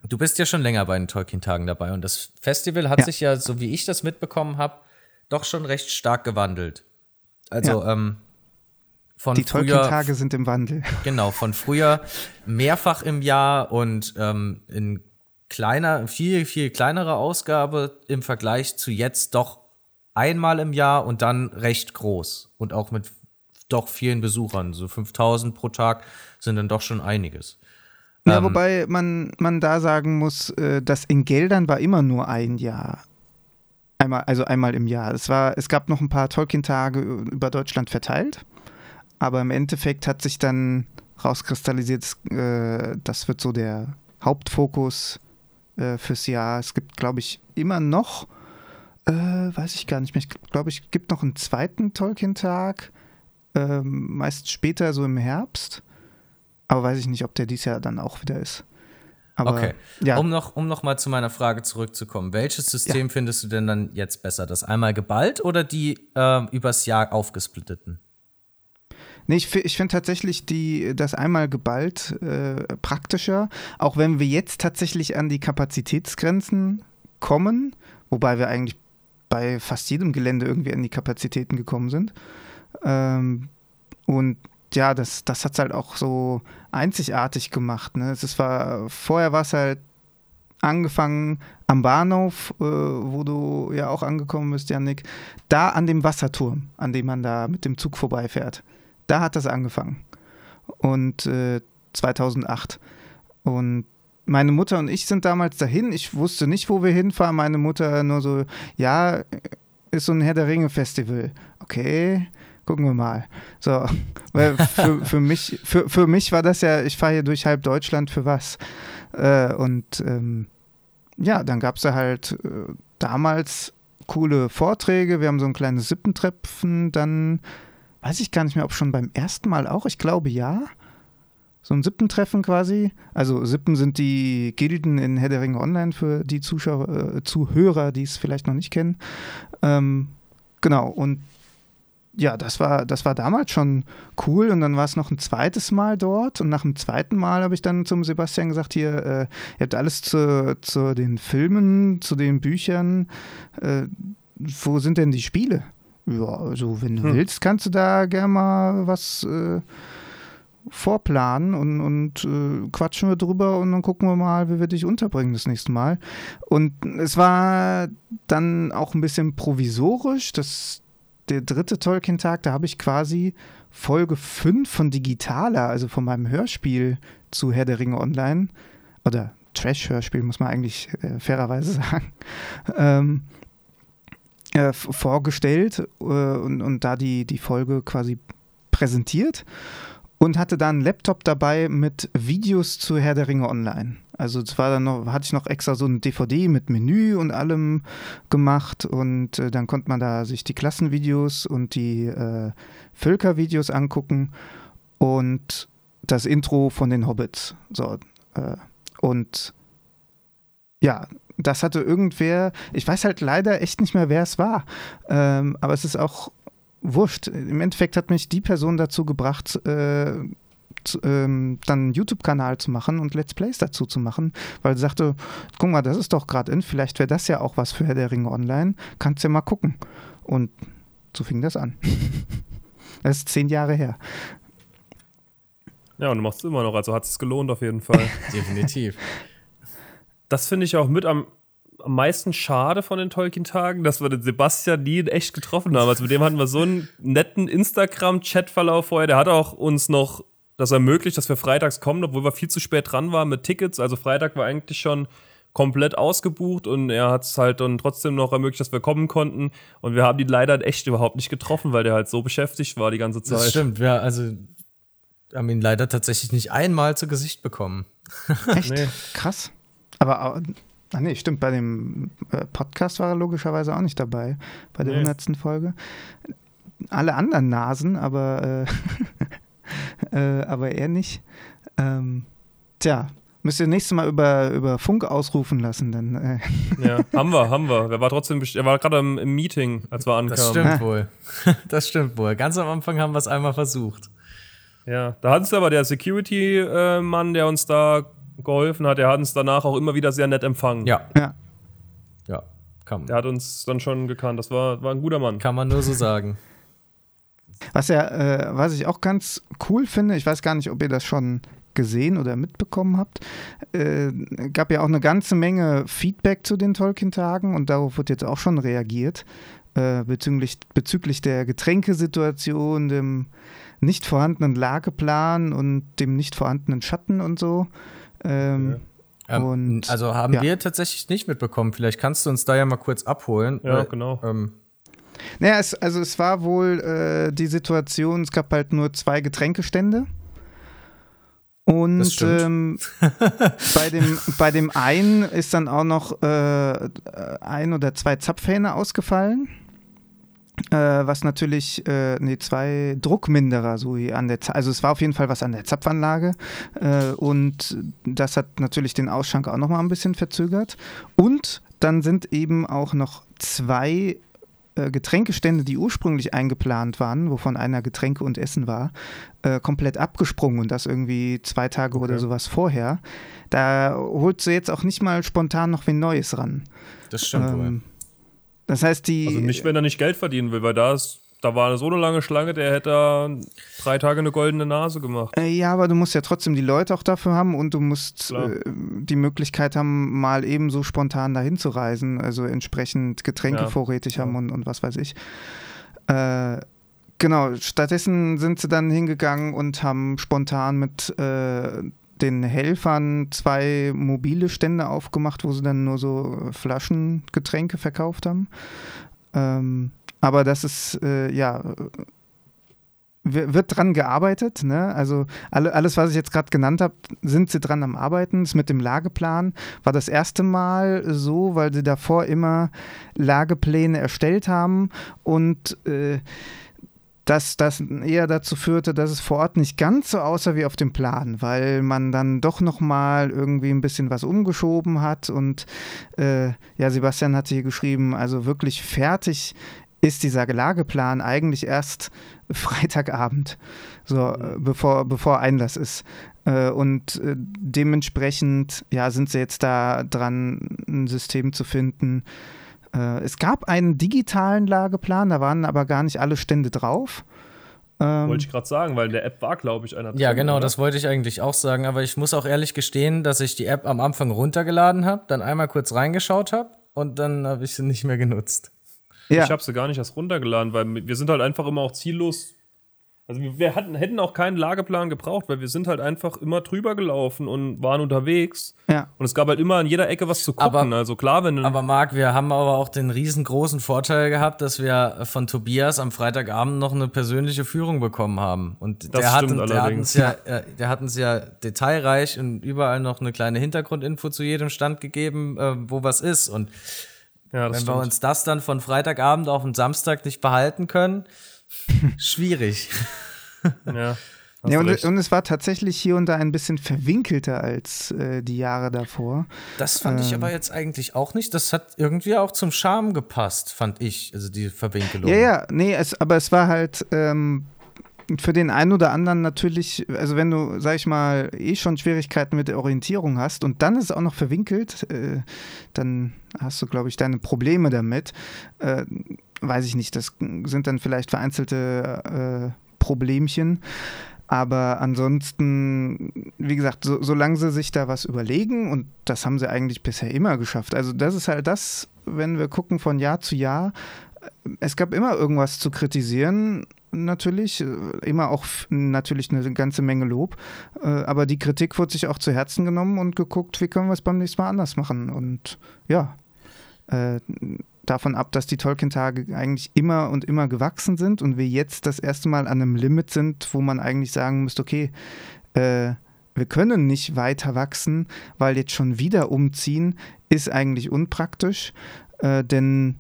du bist ja schon länger bei den Tolkien-Tagen dabei und das Festival hat ja. sich ja, so wie ich das mitbekommen habe, doch schon recht stark gewandelt. Also, ja. ähm, von Die Tolkien-Tage sind im Wandel. Genau, von früher mehrfach im Jahr und ähm, in kleiner, viel, viel kleinere Ausgabe im Vergleich zu jetzt doch einmal im Jahr und dann recht groß und auch mit doch vielen Besuchern. So 5000 pro Tag sind dann doch schon einiges. Ja, ähm, wobei man, man da sagen muss, äh, das in Geldern war immer nur ein Jahr. Einmal, also einmal im Jahr. Es, war, es gab noch ein paar Tolkien-Tage über Deutschland verteilt, aber im Endeffekt hat sich dann rauskristallisiert, äh, das wird so der Hauptfokus äh, fürs Jahr. Es gibt, glaube ich, immer noch, äh, weiß ich gar nicht mehr, ich glaube, es gibt noch einen zweiten Tolkien-Tag ähm, meist später, so im Herbst. Aber weiß ich nicht, ob der dies Jahr dann auch wieder ist. Aber, okay. Ja. Um noch, um noch mal zu meiner Frage zurückzukommen. Welches System ja. findest du denn dann jetzt besser? Das einmal geballt oder die äh, übers Jahr aufgesplitteten? Nee, ich, ich finde tatsächlich die, das einmal geballt äh, praktischer, auch wenn wir jetzt tatsächlich an die Kapazitätsgrenzen kommen, wobei wir eigentlich bei fast jedem Gelände irgendwie an die Kapazitäten gekommen sind. Ähm, und ja, das, das hat es halt auch so einzigartig gemacht. Ne? Es war, vorher war es halt angefangen am Bahnhof, äh, wo du ja auch angekommen bist, Janik, da an dem Wasserturm, an dem man da mit dem Zug vorbeifährt. Da hat das angefangen. Und äh, 2008. Und meine Mutter und ich sind damals dahin. Ich wusste nicht, wo wir hinfahren. Meine Mutter nur so, ja, ist so ein Herr der Ringe Festival. Okay, gucken wir mal. So, weil für, für, mich, für, für mich war das ja, ich fahre hier durch halb Deutschland für was. Äh, und ähm, ja, dann gab es da halt äh, damals coole Vorträge. Wir haben so ein kleines Sippentreffen. Dann weiß ich gar nicht mehr, ob schon beim ersten Mal auch. Ich glaube ja. So ein Sippentreffen quasi. Also Sippen sind die Gilden in Herr der Ringe Online für die Zuschauer, äh, Zuhörer, die es vielleicht noch nicht kennen. Ähm, genau, und ja, das war, das war damals schon cool und dann war es noch ein zweites Mal dort und nach dem zweiten Mal habe ich dann zum Sebastian gesagt, hier, äh, ihr habt alles zu, zu den Filmen, zu den Büchern, äh, wo sind denn die Spiele? Ja, also wenn du hm. willst, kannst du da gerne mal was äh, vorplanen und, und äh, quatschen wir drüber und dann gucken wir mal, wie wir dich unterbringen das nächste Mal. Und es war dann auch ein bisschen provisorisch, das der dritte Tolkien-Tag, da habe ich quasi Folge 5 von Digitaler, also von meinem Hörspiel zu Herr der Ringe Online, oder Trash-Hörspiel, muss man eigentlich äh, fairerweise sagen, ähm, äh, vorgestellt äh, und, und da die, die Folge quasi präsentiert und hatte dann einen Laptop dabei mit Videos zu Herr der Ringe Online. Also es war dann noch, hatte ich noch extra so ein DVD mit Menü und allem gemacht und äh, dann konnte man da sich die Klassenvideos und die äh, Völkervideos angucken und das Intro von den Hobbits. So, äh, und ja, das hatte irgendwer, ich weiß halt leider echt nicht mehr, wer es war, ähm, aber es ist auch wurscht. Im Endeffekt hat mich die Person dazu gebracht, äh, zu, ähm, dann einen YouTube-Kanal zu machen und Let's Plays dazu zu machen, weil sie sagte, guck mal, das ist doch gerade in, vielleicht wäre das ja auch was für Herr der Ringe Online, kannst ja mal gucken. Und so fing das an. das ist zehn Jahre her. Ja, und du machst es immer noch, also hat es gelohnt auf jeden Fall. Definitiv. Das finde ich auch mit am am meisten schade von den Tolkien-Tagen, dass wir den Sebastian nie in echt getroffen haben. Also mit dem hatten wir so einen netten Instagram-Chat-Verlauf vorher. Der hat auch uns noch das ermöglicht, dass wir freitags kommen, obwohl wir viel zu spät dran waren mit Tickets. Also Freitag war eigentlich schon komplett ausgebucht und er hat es halt dann trotzdem noch ermöglicht, dass wir kommen konnten. Und wir haben ihn leider echt überhaupt nicht getroffen, weil der halt so beschäftigt war die ganze Zeit. Das stimmt, ja, also haben ihn leider tatsächlich nicht einmal zu Gesicht bekommen. Echt? Nee. Krass. Aber Ach nee, stimmt, bei dem äh, Podcast war er logischerweise auch nicht dabei, bei der hundertsten nee. Folge. Alle anderen Nasen, aber, äh, äh, aber er nicht. Ähm, tja, müsst ihr nächstes Mal über, über Funk ausrufen lassen, dann. Äh. Ja, haben wir, haben wir. Er war trotzdem, er war gerade im, im, Meeting, als wir ankamen. Das stimmt wohl. Das stimmt wohl. Ganz am Anfang haben wir es einmal versucht. Ja, da hat es aber der Security-Mann, der uns da geholfen hat. Er hat uns danach auch immer wieder sehr nett empfangen. Ja. Ja. Ja, kann man. Der hat uns dann schon gekannt. Das war, war ein guter Mann. Kann man nur so sagen. Was ja, äh, was ich auch ganz cool finde, ich weiß gar nicht, ob ihr das schon gesehen oder mitbekommen habt, äh, gab ja auch eine ganze Menge Feedback zu den Tolkien-Tagen und darauf wird jetzt auch schon reagiert äh, bezüglich, bezüglich der Getränkesituation, dem nicht vorhandenen Lageplan und dem nicht vorhandenen Schatten und so. Ähm, ähm, und, also haben ja. wir tatsächlich nicht mitbekommen. Vielleicht kannst du uns da ja mal kurz abholen. Ja, genau. Ähm, naja, es, also es war wohl äh, die Situation, es gab halt nur zwei Getränkestände. Und ähm, bei, dem, bei dem einen ist dann auch noch äh, ein oder zwei Zapfhähne ausgefallen. äh, was natürlich, äh, nee, zwei Druckminderer, so wie an der, Z also es war auf jeden Fall was an der Zapfanlage äh, und das hat natürlich den Ausschank auch nochmal ein bisschen verzögert. Und dann sind eben auch noch zwei äh, Getränkestände, die ursprünglich eingeplant waren, wovon einer Getränke und Essen war, äh, komplett abgesprungen und das irgendwie zwei Tage okay. oder sowas vorher. Da holst du jetzt auch nicht mal spontan noch wen Neues ran. Das stimmt ähm, wohl. Das heißt, die. Also nicht, wenn er nicht Geld verdienen will, weil da ist da war so eine lange Schlange, der hätte drei Tage eine goldene Nase gemacht. Äh, ja, aber du musst ja trotzdem die Leute auch dafür haben und du musst äh, die Möglichkeit haben, mal eben so spontan dahin zu reisen, also entsprechend Getränke ja. vorrätig ja. haben und, und was weiß ich. Äh, genau, stattdessen sind sie dann hingegangen und haben spontan mit äh, den Helfern zwei mobile Stände aufgemacht, wo sie dann nur so Flaschengetränke verkauft haben. Ähm, aber das ist, äh, ja, wird dran gearbeitet. Ne? Also alle, alles, was ich jetzt gerade genannt habe, sind sie dran am Arbeiten. Das mit dem Lageplan war das erste Mal so, weil sie davor immer Lagepläne erstellt haben und äh, dass das eher dazu führte, dass es vor Ort nicht ganz so aussah wie auf dem Plan, weil man dann doch nochmal irgendwie ein bisschen was umgeschoben hat und äh, ja, Sebastian hatte hier geschrieben, also wirklich fertig ist dieser Lageplan eigentlich erst Freitagabend, so äh, bevor, bevor Einlass ist. Äh, und äh, dementsprechend ja, sind sie jetzt da dran, ein System zu finden. Es gab einen digitalen Lageplan, da waren aber gar nicht alle Stände drauf. Ähm, wollte ich gerade sagen, weil in der App war, glaube ich, einer drin. Ja, genau, oder? das wollte ich eigentlich auch sagen. Aber ich muss auch ehrlich gestehen, dass ich die App am Anfang runtergeladen habe, dann einmal kurz reingeschaut habe und dann habe ich sie nicht mehr genutzt. Ja. Ich habe sie gar nicht erst runtergeladen, weil wir sind halt einfach immer auch ziellos. Also wir hatten, hätten auch keinen Lageplan gebraucht, weil wir sind halt einfach immer drüber gelaufen und waren unterwegs. Ja. Und es gab halt immer an jeder Ecke was zu gucken. Aber, also klar, wenn Aber Marc, wir haben aber auch den riesengroßen Vorteil gehabt, dass wir von Tobias am Freitagabend noch eine persönliche Führung bekommen haben. Und das der, hat, der hat uns ja, äh, der hat uns ja detailreich und überall noch eine kleine Hintergrundinfo zu jedem Stand gegeben, äh, wo was ist. Und ja, Wenn stimmt. wir uns das dann von Freitagabend auf den Samstag nicht behalten können, schwierig. ja. Ja, und, und, es war tatsächlich hier und da ein bisschen verwinkelter als äh, die Jahre davor. Das fand ähm, ich aber jetzt eigentlich auch nicht. Das hat irgendwie auch zum Charme gepasst, fand ich, also die Verwinkelung. Ja, ja, nee, es, aber es war halt ähm, für den einen oder anderen natürlich, also wenn du, sag ich mal, eh schon Schwierigkeiten mit der Orientierung hast und dann ist es auch noch verwinkelt, äh, dann hast du, glaube ich, deine Probleme damit. Äh, weiß ich nicht, das sind dann vielleicht vereinzelte äh, Problemchen. Aber ansonsten, wie gesagt, so, solange sie sich da was überlegen, und das haben sie eigentlich bisher immer geschafft. Also, das ist halt das, wenn wir gucken von Jahr zu Jahr. Es gab immer irgendwas zu kritisieren, natürlich, immer auch natürlich eine ganze Menge Lob, äh, aber die Kritik wurde sich auch zu Herzen genommen und geguckt, wie können wir es beim nächsten Mal anders machen. Und ja, äh, davon ab, dass die Tolkien-Tage eigentlich immer und immer gewachsen sind und wir jetzt das erste Mal an einem Limit sind, wo man eigentlich sagen müsste, okay, äh, wir können nicht weiter wachsen, weil jetzt schon wieder umziehen, ist eigentlich unpraktisch, äh, denn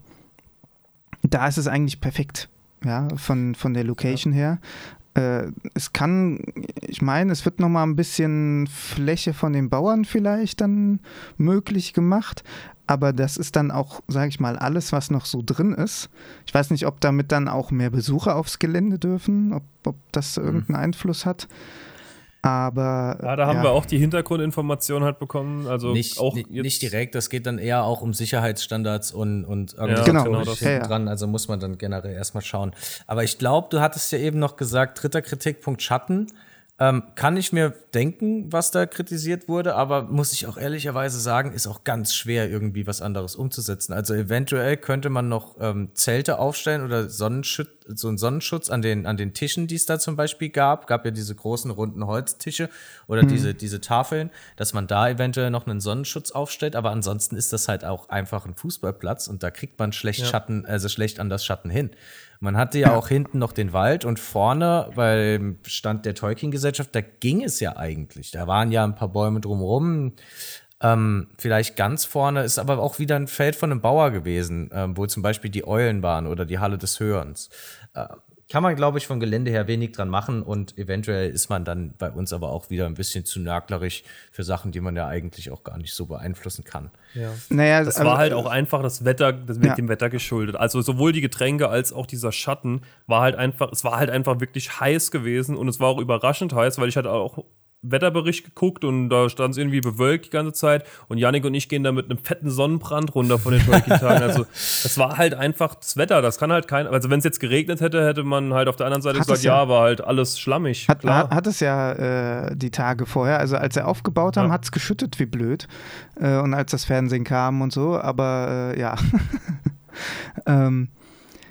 da ist es eigentlich perfekt ja, von, von der Location ja. her. Äh, es kann, ich meine, es wird nochmal ein bisschen Fläche von den Bauern vielleicht dann möglich gemacht, aber das ist dann auch, sage ich mal, alles, was noch so drin ist. Ich weiß nicht, ob damit dann auch mehr Besucher aufs Gelände dürfen, ob, ob das mhm. irgendeinen. Einfluss hat. Aber. Ja, da haben ja. wir auch die Hintergrundinformation halt bekommen. Also nicht, auch nicht direkt, das geht dann eher auch um Sicherheitsstandards und, und ja, genau, genau das ja, dran. Also muss man dann generell erstmal schauen. Aber ich glaube, du hattest ja eben noch gesagt, dritter Kritikpunkt Schatten. Ähm, kann ich mir denken, was da kritisiert wurde, aber muss ich auch ehrlicherweise sagen, ist auch ganz schwer, irgendwie was anderes umzusetzen. Also eventuell könnte man noch ähm, Zelte aufstellen oder Sonnenschutz, so einen Sonnenschutz an den, an den Tischen, die es da zum Beispiel gab. Gab ja diese großen runden Holztische oder mhm. diese, diese Tafeln, dass man da eventuell noch einen Sonnenschutz aufstellt. Aber ansonsten ist das halt auch einfach ein Fußballplatz und da kriegt man schlecht ja. Schatten, also schlecht an das Schatten hin. Man hatte ja auch hinten noch den Wald und vorne beim Stand der Tolkien-Gesellschaft, da ging es ja eigentlich. Da waren ja ein paar Bäume drumherum. Ähm, vielleicht ganz vorne ist aber auch wieder ein Feld von einem Bauer gewesen, ähm, wo zum Beispiel die Eulen waren oder die Halle des Hörens. Äh, kann man, glaube ich, vom Gelände her wenig dran machen und eventuell ist man dann bei uns aber auch wieder ein bisschen zu nörglerisch für Sachen, die man ja eigentlich auch gar nicht so beeinflussen kann. Ja. Naja, das war halt auch einfach das Wetter, das mit ja. dem Wetter geschuldet. Also sowohl die Getränke als auch dieser Schatten war halt einfach, es war halt einfach wirklich heiß gewesen und es war auch überraschend heiß, weil ich hatte auch Wetterbericht geguckt und da stand es irgendwie bewölkt die ganze Zeit und Janik und ich gehen da mit einem fetten Sonnenbrand runter von den Tolkien-Tagen. Also das war halt einfach das Wetter, das kann halt kein, also wenn es jetzt geregnet hätte, hätte man halt auf der anderen Seite hat gesagt, ja, ja, war halt alles schlammig. Hat, hat, hat es ja äh, die Tage vorher, also als sie aufgebaut haben, ja. hat es geschüttet wie blöd äh, und als das Fernsehen kam und so, aber äh, ja. ähm,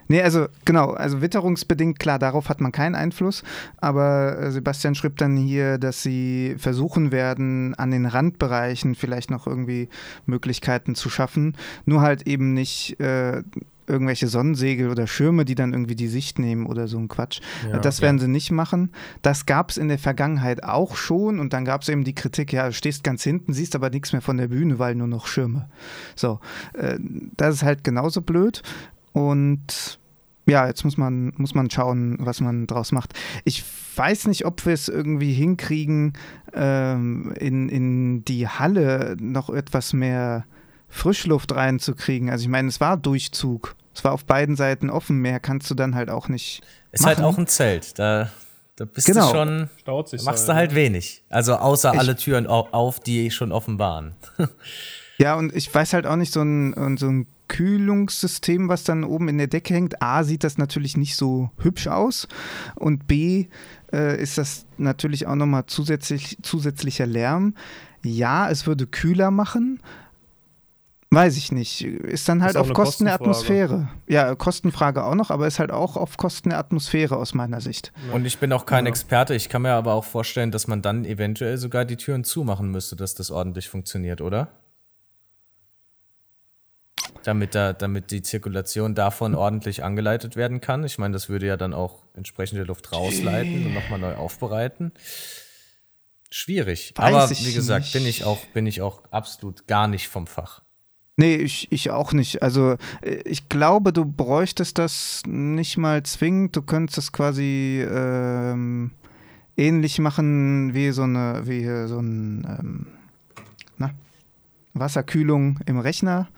Nee, also genau, also witterungsbedingt, klar, darauf hat man keinen Einfluss, aber äh, Sebastian schrieb dann hier, dass sie versuchen werden, an den Randbereichen vielleicht noch irgendwie Möglichkeiten zu schaffen, nur halt eben nicht äh, irgendwelche Sonnensegel oder Schirme, die dann irgendwie die Sicht nehmen oder so ein Quatsch. Ja, das werden ja. sie nicht machen. Das gab es in der Vergangenheit auch schon und dann gab es eben die Kritik, ja, du stehst ganz hinten, siehst aber nichts mehr von der Bühne, weil nur noch Schirme. So, äh, das ist halt genauso blöd. Und ja, jetzt muss man, muss man schauen, was man draus macht. Ich weiß nicht, ob wir es irgendwie hinkriegen, ähm, in, in die Halle noch etwas mehr Frischluft reinzukriegen. Also ich meine, es war Durchzug. Es war auf beiden Seiten offen. Mehr kannst du dann halt auch nicht. Ist halt machen. halt auch ein Zelt. Da, da bist genau. du schon. Staut sich machst halt, du halt wenig. Also außer ich, alle Türen auf, die schon offen waren. ja, und ich weiß halt auch nicht, so ein, so ein Kühlungssystem, was dann oben in der Decke hängt. A, sieht das natürlich nicht so hübsch aus und B, äh, ist das natürlich auch nochmal zusätzlich, zusätzlicher Lärm. Ja, es würde kühler machen. Weiß ich nicht. Ist dann halt ist auf Kosten der Atmosphäre. Ja, Kostenfrage auch noch, aber ist halt auch auf Kosten der Atmosphäre aus meiner Sicht. Und ich bin auch kein ja. Experte. Ich kann mir aber auch vorstellen, dass man dann eventuell sogar die Türen zumachen müsste, dass das ordentlich funktioniert, oder? Damit, da, damit die Zirkulation davon ordentlich angeleitet werden kann. Ich meine, das würde ja dann auch entsprechende Luft rausleiten und nochmal neu aufbereiten. Schwierig. Weiß Aber wie gesagt, nicht. bin ich auch, bin ich auch absolut gar nicht vom Fach. Nee, ich, ich auch nicht. Also äh, ich glaube, du bräuchtest das nicht mal zwingend. Du könntest es quasi ähm, ähnlich machen wie so eine, wie so ein ähm, na, Wasserkühlung im Rechner.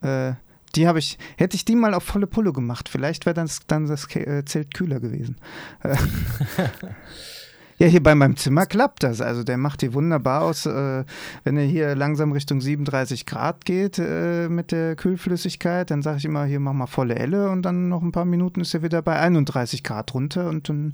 Äh, die habe ich, hätte ich die mal auf volle Pulle gemacht, vielleicht wäre dann, dann das äh, Zelt kühler gewesen. Ja, hier bei meinem Zimmer klappt das. Also der macht die wunderbar aus, äh, wenn er hier langsam Richtung 37 Grad geht äh, mit der Kühlflüssigkeit, dann sage ich immer, hier mach mal volle Elle und dann noch ein paar Minuten ist er wieder bei 31 Grad runter und dann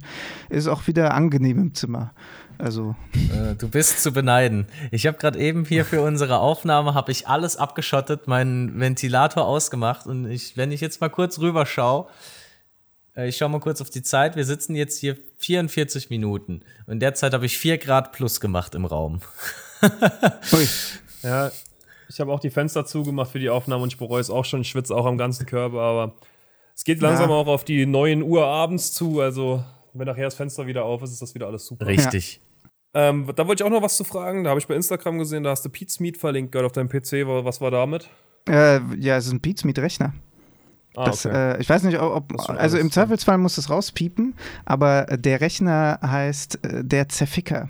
ist auch wieder angenehm im Zimmer. Also. Äh, du bist zu beneiden. Ich habe gerade eben hier für unsere Aufnahme habe ich alles abgeschottet, meinen Ventilator ausgemacht und ich, wenn ich jetzt mal kurz rüberschaue, ich schaue mal kurz auf die Zeit. Wir sitzen jetzt hier 44 Minuten und in der Zeit habe ich 4 Grad plus gemacht im Raum. Ja, ich habe auch die Fenster zugemacht für die Aufnahme und ich bereue es auch schon. Ich schwitze auch am ganzen Körper, aber es geht langsam ja. auch auf die 9 Uhr abends zu. Also wenn nachher das Fenster wieder auf ist, ist das wieder alles super. Richtig. Ja. Ähm, da wollte ich auch noch was zu fragen. Da habe ich bei Instagram gesehen, da hast du Pete's Meet verlinkt, gerade auf deinem PC. Was war damit? Äh, ja, es ist ein Pete's Meet Rechner. Ah, das, okay. äh, ich weiß nicht, ob, also im Zweifelsfall muss es rauspiepen, aber der Rechner heißt äh, der Zerficker.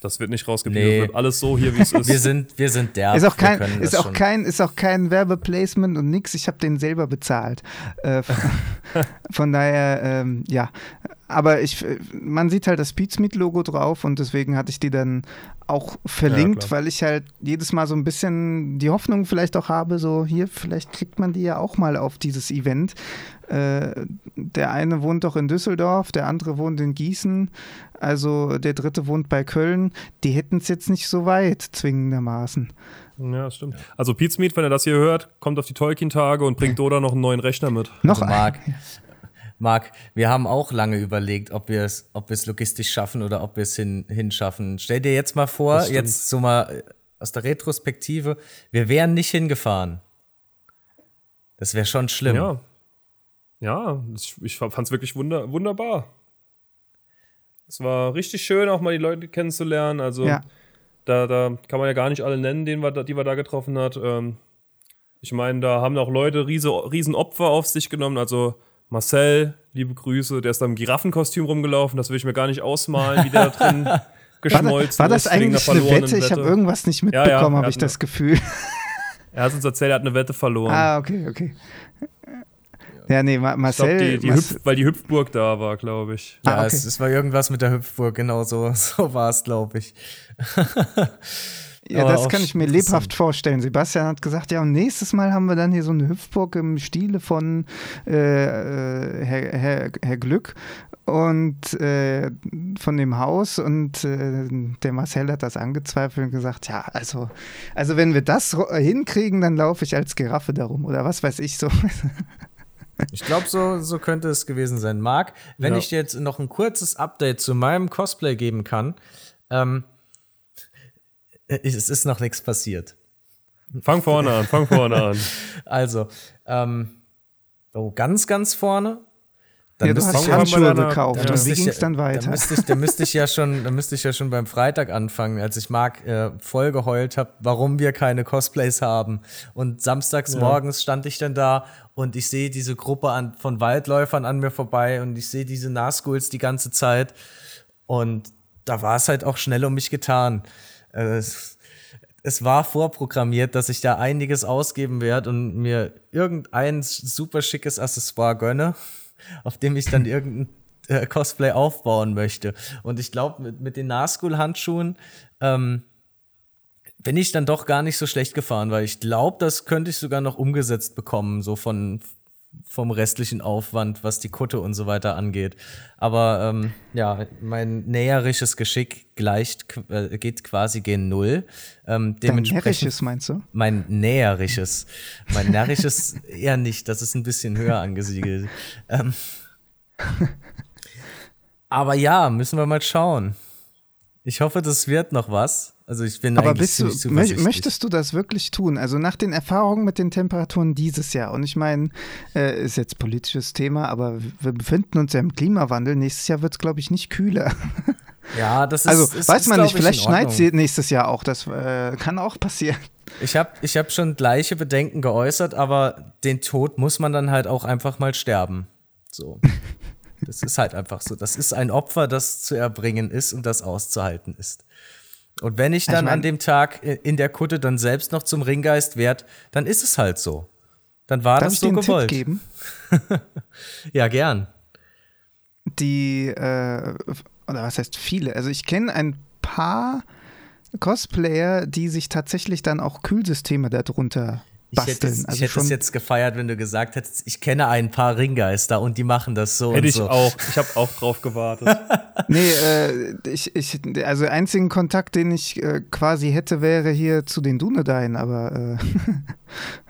Das wird nicht rausgepiept, nee. wird alles so hier, wie es ist. Wir sind, wir sind der. Ist auch kein, ist auch kein, ist auch kein Werbeplacement und nix. Ich habe den selber bezahlt. Äh, von, von, daher, ähm, ja. Aber ich, man sieht halt das Speedsmeet-Logo drauf und deswegen hatte ich die dann auch verlinkt, ja, weil ich halt jedes Mal so ein bisschen die Hoffnung vielleicht auch habe, so hier, vielleicht kriegt man die ja auch mal auf dieses Event. Äh, der eine wohnt doch in Düsseldorf, der andere wohnt in Gießen, also der dritte wohnt bei Köln. Die hätten es jetzt nicht so weit, zwingendermaßen. Ja, das stimmt. Also Pete's Meet, wenn er das hier hört, kommt auf die Tolkien-Tage und bringt Doda noch einen neuen Rechner mit. Noch also Marc, Marc, wir haben auch lange überlegt, ob wir es ob logistisch schaffen oder ob wir es hin, hinschaffen. Stell dir jetzt mal vor, jetzt so mal äh, aus der Retrospektive, wir wären nicht hingefahren. Das wäre schon schlimm. Ja, ja ich, ich fand es wirklich wunder, wunderbar. Es war richtig schön, auch mal die Leute kennenzulernen. Also ja. Da, da kann man ja gar nicht alle nennen, den wir, die wir da getroffen hat. Ähm, ich meine, da haben auch Leute riese, riesen Opfer auf sich genommen. Also Marcel, liebe Grüße, der ist da im Giraffenkostüm rumgelaufen. Das will ich mir gar nicht ausmalen, wie der da drin geschmolzen war, war das ist. eigentlich eine Wette? Ich habe irgendwas nicht mitbekommen, ja, ja, habe ich das Gefühl. Er hat uns erzählt, er hat eine Wette verloren. Ah, okay, okay. Ja, nee, Marcel. Glaub, die, die Hüpf, weil die Hüpfburg da war, glaube ich. Ja, ah, okay. es, es, war irgendwas mit der Hüpfburg, genau so, so war es, glaube ich. Ja, Aber das kann ich mir lebhaft vorstellen. Sebastian hat gesagt, ja, und nächstes Mal haben wir dann hier so eine Hüpfburg im Stile von äh, äh Herr, Herr, Herr Glück und äh, von dem Haus und äh, der Marcel hat das angezweifelt und gesagt, ja, also, also wenn wir das hinkriegen, dann laufe ich als Giraffe darum oder was weiß ich so. Ich glaube, so, so könnte es gewesen sein. Marc, wenn ja. ich dir jetzt noch ein kurzes Update zu meinem Cosplay geben kann, ähm, es ist noch nichts passiert. Fang vorne an, fang vorne an. Also, ähm, oh, ganz, ganz vorne. Dann ja, du hast Handschuhe gekauft. Ja. Wie ging es dann weiter? Da müsste, ich, da, müsste ich ja schon, da müsste ich ja schon beim Freitag anfangen, als ich Marc äh, voll geheult habe, warum wir keine Cosplays haben. Und samstags ja. morgens stand ich dann da und ich sehe diese Gruppe an, von Waldläufern an mir vorbei und ich sehe diese Nahschools die ganze Zeit. Und da war es halt auch schnell um mich getan. Äh, es, es war vorprogrammiert, dass ich da einiges ausgeben werde und mir irgendein super schickes Accessoire gönne, auf dem ich dann irgendein äh, Cosplay aufbauen möchte. Und ich glaube, mit, mit den Nahschool-Handschuhen ähm, bin ich dann doch gar nicht so schlecht gefahren, weil ich glaube, das könnte ich sogar noch umgesetzt bekommen, so von vom restlichen Aufwand, was die Kutte und so weiter angeht. Aber ähm, ja, mein näherisches Geschick gleicht, äh, geht quasi gen Null. Ähm, närrisches meinst du? Mein näherisches. Mein närrisches eher nicht, das ist ein bisschen höher angesiedelt. Ähm, aber ja, müssen wir mal schauen. Ich hoffe, das wird noch was. Also ich bin Aber bist du, möchtest du das wirklich tun? Also nach den Erfahrungen mit den Temperaturen dieses Jahr, und ich meine, äh, ist jetzt politisches Thema, aber wir befinden uns ja im Klimawandel. Nächstes Jahr wird es, glaube ich, nicht kühler. Ja, das ist. Also ist, weiß man nicht, vielleicht schneit es nächstes Jahr auch. Das äh, kann auch passieren. Ich habe ich hab schon gleiche Bedenken geäußert, aber den Tod muss man dann halt auch einfach mal sterben. So. Das ist halt einfach so. Das ist ein Opfer, das zu erbringen ist und das auszuhalten ist. Und wenn ich dann ich mein, an dem Tag in der Kutte dann selbst noch zum Ringgeist werde, dann ist es halt so. Dann war das so gewollt. Tipp geben? ja, gern. Die, äh, oder was heißt viele? Also ich kenne ein paar Cosplayer, die sich tatsächlich dann auch Kühlsysteme darunter basteln. Ich hätte, also ich hätte es jetzt gefeiert, wenn du gesagt hättest, ich kenne ein paar Ringgeister und die machen das so. Hätte ich so. auch. Ich habe auch drauf gewartet. nee, äh, ich, ich, also einzigen Kontakt, den ich äh, quasi hätte, wäre hier zu den Dunedain, aber äh,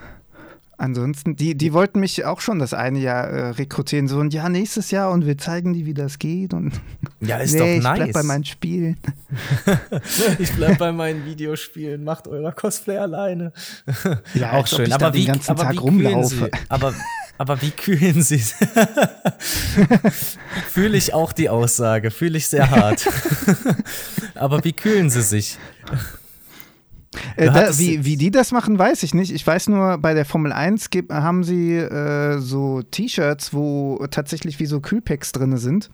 Ansonsten, die, die wollten mich auch schon das eine Jahr äh, rekrutieren, so und ja, nächstes Jahr und wir zeigen dir, wie das geht. Und ja, ist nee, doch nice. Ich bleib bei meinen Spielen. ich bleib bei meinen Videospielen, macht euer Cosplay alleine. Ja, auch schön. aber wie, den ganzen aber Tag wie rumlaufe. Aber, aber wie kühlen sie? Fühle ich auch die Aussage, fühle ich sehr hart. aber wie kühlen sie sich? Äh, da, wie, wie die das machen, weiß ich nicht. Ich weiß nur, bei der Formel 1 gibt, haben sie äh, so T-Shirts, wo tatsächlich wie so Kühlpacks drin sind.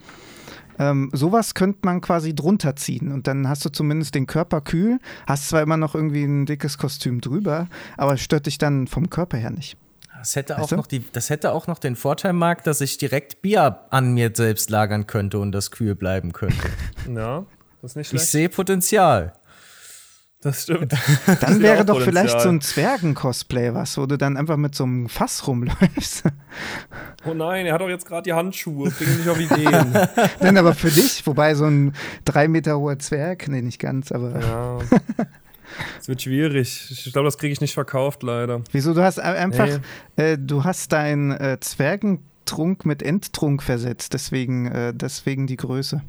Ähm, sowas könnte man quasi drunter ziehen und dann hast du zumindest den Körper kühl, hast zwar immer noch irgendwie ein dickes Kostüm drüber, aber stört dich dann vom Körper her nicht. Das hätte, auch noch die, das hätte auch noch den Vorteil, Marc, dass ich direkt Bier an mir selbst lagern könnte und das kühl bleiben könnte. Ja, das ist nicht schlecht. Ich sehe Potenzial. Das stimmt. Dann wäre doch Potenzial. vielleicht so ein Zwergen-Cosplay was, wo du dann einfach mit so einem Fass rumläufst. Oh nein, er hat doch jetzt gerade die Handschuhe. Bring nicht auf Ideen. Nein, aber für dich, wobei so ein drei Meter hoher Zwerg, nee, nicht ganz, aber. Ja. Es wird schwierig. Ich glaube, das kriege ich nicht verkauft, leider. Wieso? Du hast einfach, nee. äh, du hast deinen äh, Zwergentrunk mit Endtrunk versetzt, deswegen, äh, deswegen die Größe.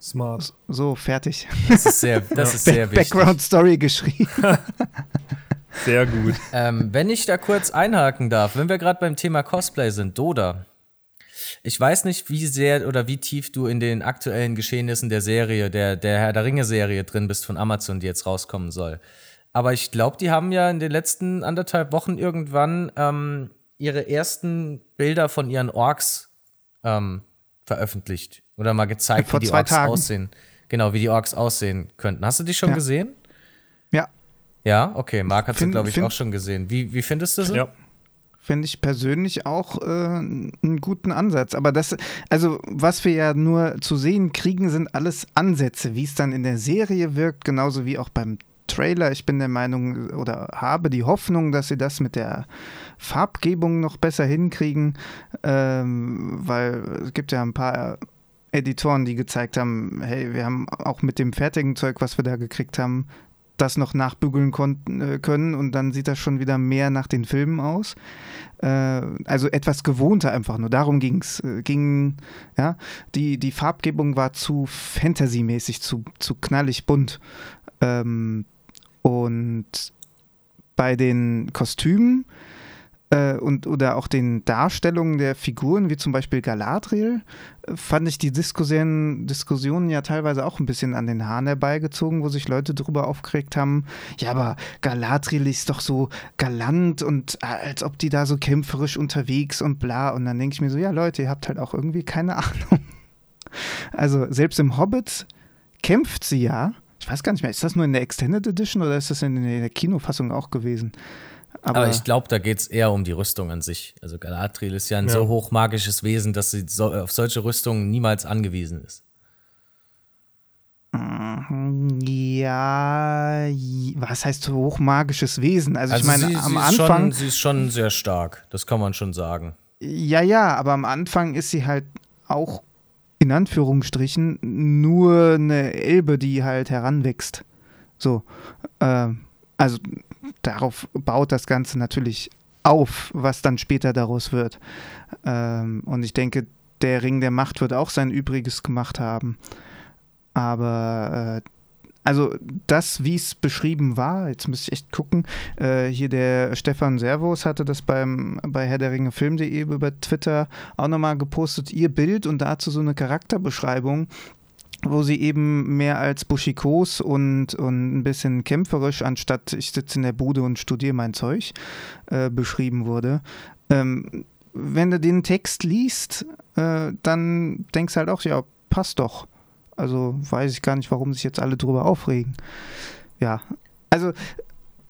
Smart. So, fertig. Das ist sehr, das ist sehr wichtig. Background Story geschrieben. sehr gut. Ähm, wenn ich da kurz einhaken darf, wenn wir gerade beim Thema Cosplay sind, Doda. Ich weiß nicht, wie sehr oder wie tief du in den aktuellen Geschehnissen der Serie, der, der Herr der Ringe-Serie drin bist von Amazon, die jetzt rauskommen soll. Aber ich glaube, die haben ja in den letzten anderthalb Wochen irgendwann ähm, ihre ersten Bilder von ihren Orks ähm, veröffentlicht oder mal gezeigt, Vor wie die zwei Orks Tagen. aussehen. Genau, wie die Orks aussehen könnten. Hast du die schon Ja. gesehen? Ja, Ja, okay. Marc hat sie, glaube ich, find- auch schon gesehen. Wie, wie findest du sie? Ja. finde ich persönlich auch äh, einen guten Ansatz. Aber das, also was wir ja nur zu sehen kriegen, sind alles Ansätze, wie es dann in der Serie wirkt, genauso wie auch beim Trailer. Ich bin der Meinung oder habe die Hoffnung, dass sie das mit der Farbgebung noch besser hinkriegen, ähm, weil es gibt ja ein paar Editoren, die gezeigt haben, hey, wir haben auch mit dem fertigen Zeug, was wir da gekriegt haben, das noch nachbügeln konnten, äh, können und dann sieht das schon wieder mehr nach den Filmen aus. Äh, also etwas gewohnter einfach nur. Darum ging's. Äh, ging, ja, die, die Farbgebung war zu fantasymäßig, zu, zu knallig bunt. Ähm, und bei den Kostümen und oder auch den Darstellungen der Figuren, wie zum Beispiel Galadriel, äh, fand ich die Diskussionen, Diskussionen ja teilweise auch ein bisschen an den Haaren herbeigezogen, wo sich Leute drüber aufgeregt haben, ja, aber Galadriel ist doch so galant und äh, als ob die da so kämpferisch unterwegs und bla. Und dann denke ich mir so, ja Leute, ihr habt halt auch irgendwie keine Ahnung. Also selbst im Hobbit kämpft sie ja. Ich weiß gar nicht mehr, ist das nur in der Extended Edition oder ist das in der Kinofassung auch gewesen? Aber, ich glaube, da geht es eher um die Rüstung an sich. Also Galadriel ist ja ein Ja. so hochmagisches Wesen, dass sie so, auf solche Rüstungen niemals angewiesen ist. Ja, j- was heißt so hochmagisches Wesen? Also, ich meine, sie, am sie Anfang, Schon, sie ist schon sehr stark, das kann man schon sagen. ja, ja, aber am Anfang ist sie halt auch in Anführungsstrichen nur eine Elbe, die halt heranwächst. So, ähm, also darauf baut das Ganze natürlich auf, was dann später daraus wird. Ähm, und ich denke, der Ring der Macht wird auch sein Übriges gemacht haben. Aber äh, also das, wie es beschrieben war, jetzt müsste ich echt gucken. Äh, hier der Stefan Servos hatte das beim bei Herr der Ringe Film.de über Twitter auch nochmal gepostet, ihr Bild und dazu so eine Charakterbeschreibung, wo sie eben mehr als buschikos und, und ein bisschen kämpferisch, anstatt ich sitze in der Bude und studiere mein Zeug, äh, beschrieben wurde. Ähm, wenn du den Text liest, äh, dann denkst du halt auch, ja, passt doch. Also weiß ich gar nicht, warum sich jetzt alle drüber aufregen. Ja, also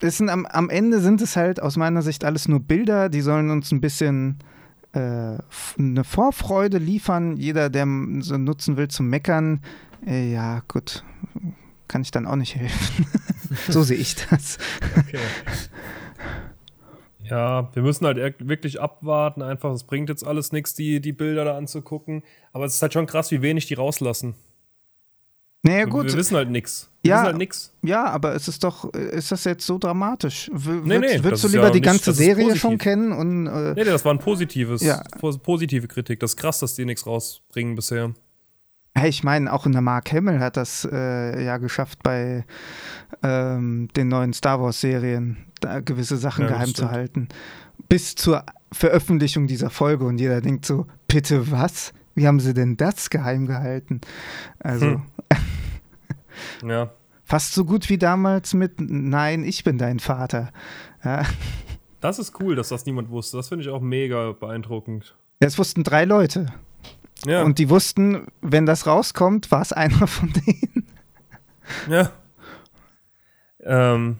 es sind am, am Ende sind es halt aus meiner Sicht alles nur Bilder, die sollen uns ein bisschen äh, eine Vorfreude liefern. Jeder, der so nutzen will zum Meckern, ja gut, kann ich dann auch nicht helfen. so sehe ich das. Okay. Ja, wir müssen halt wirklich abwarten. Einfach, es bringt jetzt alles nichts, die, die Bilder da anzugucken. Aber es ist halt schon krass, wie wenig die rauslassen. Naja Wir- gut, Wir wissen halt nichts. Wir Ja. wissen halt nichts. ja, aber es ist doch, ist das jetzt so dramatisch? W Nee, würdest, nee, würdest du lieber ja die nicht- ganze Serie schon kennen und äh, Nee, nee, das war ein positives, Ja. pos- positive Kritik. Das ist krass, dass die nichts rausbringen bisher. Ich meine, auch in der Mark Hamill hat das äh, ja geschafft, bei ähm, den neuen Star Wars-Serien da gewisse Sachen Ja, das geheim zu halten. Bis zur Veröffentlichung dieser Folge und jeder denkt so, bitte was? Wie haben sie denn das geheim gehalten? Also Hm. Ja. fast so gut wie damals mit Nein, ich bin dein Vater. Ja, Das ist cool, dass das niemand wusste. Das finde ich auch mega beeindruckend. es wussten drei Leute. Ja. Und die wussten, wenn das rauskommt, war es einer von denen. Ja. Ähm,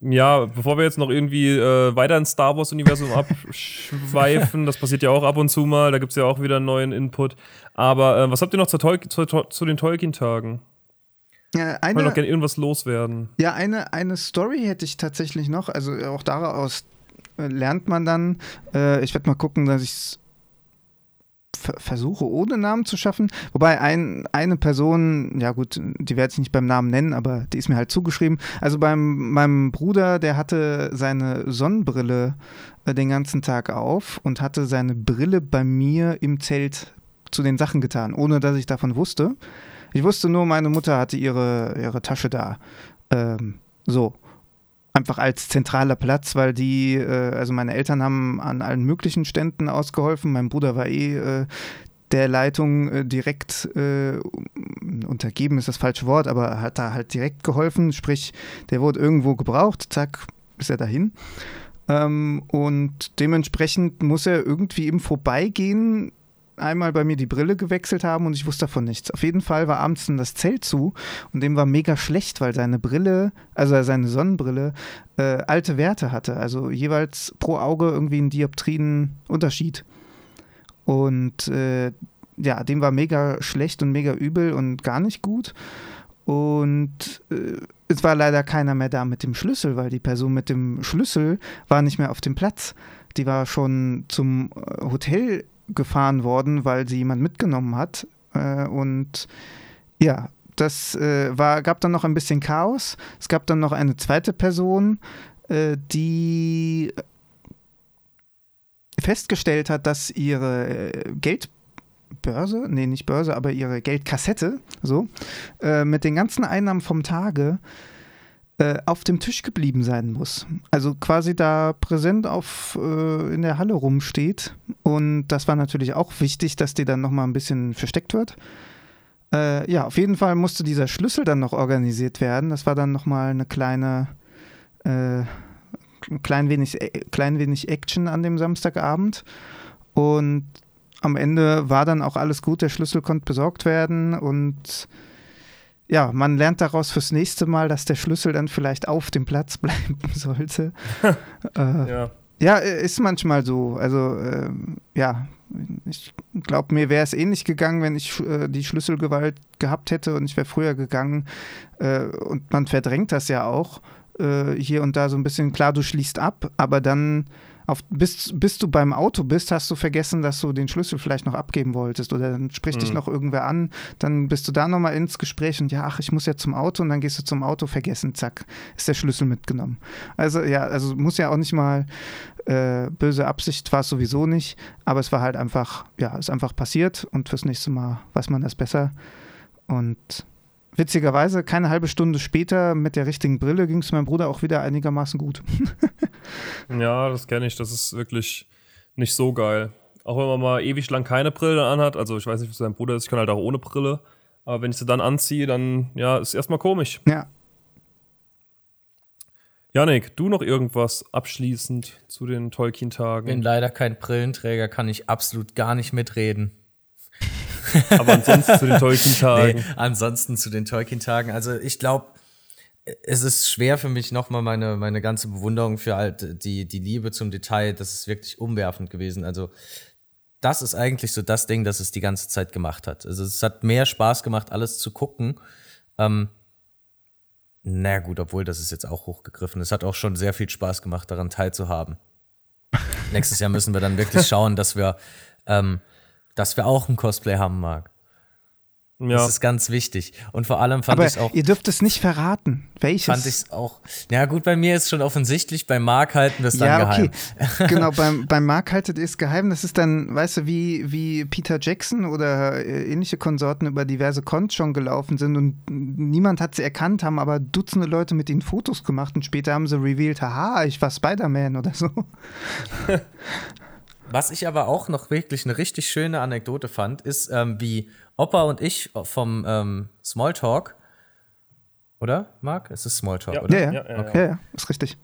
ja, bevor wir jetzt noch irgendwie äh, weiter ins Star Wars-Universum abschweifen, das passiert ja auch ab und zu mal, da gibt es ja auch wieder einen neuen Input. Aber äh, was habt ihr noch Tol zu, zu den Tolkien-Tagen? Ja, Ich wollte noch eine, gerne irgendwas loswerden. Ja, eine, eine Story hätte ich tatsächlich noch. Also auch daraus äh, lernt man dann. Äh, ich werde mal gucken, dass ich es versuche, ohne Namen zu schaffen. Wobei ein, eine Person, ja gut, die werde ich nicht beim Namen nennen, aber die ist mir halt zugeschrieben. Also beim meinem Bruder, der hatte seine Sonnenbrille äh, den ganzen Tag auf und hatte seine Brille bei mir im Zelt zu den Sachen getan, ohne dass ich davon wusste. Ich wusste nur, meine Mutter hatte ihre, ihre Tasche da. Ähm, so. Einfach als zentraler Platz, weil die, äh, also meine Eltern haben an allen möglichen Ständen ausgeholfen. Mein Bruder war eh äh, der Leitung äh, direkt äh, untergeben, ist das falsche Wort, aber hat da halt direkt geholfen. Sprich, der wurde irgendwo gebraucht, zack, ist er dahin. Ähm, und dementsprechend muss er irgendwie im Vorbeigehen einmal bei mir die Brille gewechselt haben und ich wusste davon nichts. Auf jeden Fall war abends das Zelt zu und dem war mega schlecht, weil seine Brille, also seine Sonnenbrille, äh, alte Werte hatte. Also jeweils pro Auge irgendwie einen Dioptrien Unterschied. Und äh, ja, dem war mega schlecht und mega übel und gar nicht gut. Und äh, es war leider keiner mehr da mit dem Schlüssel, weil die Person mit dem Schlüssel war nicht mehr auf dem Platz. Die war schon zum äh, Hotel gefahren worden, weil sie jemand mitgenommen hat. Äh, und ja, das äh, war, gab dann noch ein bisschen Chaos. Es gab dann noch eine zweite Person, äh, die festgestellt hat, dass ihre Geldbörse, nee, nicht Börse, aber ihre Geldkassette, so, äh, mit den ganzen Einnahmen vom Tage äh, auf dem Tisch geblieben sein muss. Also quasi da präsent auf, äh, in der Halle rumsteht. Und das war natürlich auch wichtig, dass die dann nochmal ein bisschen versteckt wird. Äh, ja, auf jeden Fall musste dieser Schlüssel dann noch organisiert werden. Das war dann nochmal eine kleine äh, klein wenig, äh, klein wenig Action an dem Samstagabend. Und am Ende war dann auch alles gut, der Schlüssel konnte besorgt werden und ja, man lernt daraus fürs nächste Mal, dass der Schlüssel dann vielleicht auf dem Platz bleiben sollte. äh, ja. ja, ist manchmal so. Also äh, ja, ich glaube, mir wäre es ähnlich gegangen, wenn ich äh, die Schlüsselgewalt gehabt hätte und ich wäre früher gegangen. Äh, und man verdrängt das ja auch äh, hier und da so ein bisschen, klar, du schließt ab, aber dann auf, bis, bis du beim Auto bist, hast du vergessen, dass du den Schlüssel vielleicht noch abgeben wolltest oder dann spricht mhm. dich noch irgendwer an, dann bist du da nochmal ins Gespräch und ja, ach, ich muss ja zum Auto und dann gehst du zum Auto, vergessen, zack, ist der Schlüssel mitgenommen. Also ja, also muss ja auch nicht mal äh, böse Absicht war es sowieso nicht, aber es war halt einfach, ja, ist einfach passiert und fürs nächste Mal weiß man das besser und Witzigerweise, keine halbe Stunde später mit der richtigen Brille ging es meinem Bruder auch wieder einigermaßen gut. ja, das kenne ich. Das ist wirklich nicht so geil. Auch wenn man mal ewig lang keine Brille anhat. Also ich weiß nicht, was dein Bruder ist. Ich kann halt auch ohne Brille. Aber wenn ich sie dann anziehe, dann ja, ist erstmal komisch. Ja. Janik, du noch irgendwas abschließend zu den Tolkien-Tagen? Bin leider kein Brillenträger, kann ich absolut gar nicht mitreden. Aber ansonsten zu den Tolkien-Tagen. Nee, ansonsten zu den Tolkien-Tagen. Also ich glaube, es ist schwer für mich nochmal meine, meine ganze Bewunderung für halt die, die Liebe zum Detail. Das ist wirklich umwerfend gewesen. Also das ist eigentlich so das Ding, das es die ganze Zeit gemacht hat. Also es hat mehr Spaß gemacht, alles zu gucken. Ähm, na gut, obwohl das ist jetzt auch hochgegriffen. Es hat auch schon sehr viel Spaß gemacht, daran teilzuhaben. Nächstes Jahr müssen wir dann wirklich schauen, dass wir ähm, dass wir auch ein Cosplay haben, Marc. Ja. Das ist ganz wichtig. Und vor allem fand ich auch. Ihr dürft es nicht verraten. Welches? Fand ich es auch. Ja, gut, bei mir ist schon offensichtlich, bei Marc halten wir es dann ja, geheim. Okay. genau, beim, beim Marc haltet ihr es geheim. Das ist dann, weißt du, wie, wie Peter Jackson oder äh, ähnliche Konsorten über diverse Cons schon gelaufen sind und niemand hat sie erkannt, haben aber Dutzende Leute mit ihnen Fotos gemacht und später haben sie revealed, haha, ich war Spider-Man oder so. Was ich aber auch noch wirklich eine richtig schöne Anekdote fand, ist, ähm, wie Opa und ich vom ähm, Smalltalk, oder, Marc? Es ist Smalltalk, ja. oder? Ja, ja, ja, okay. ja, ist richtig.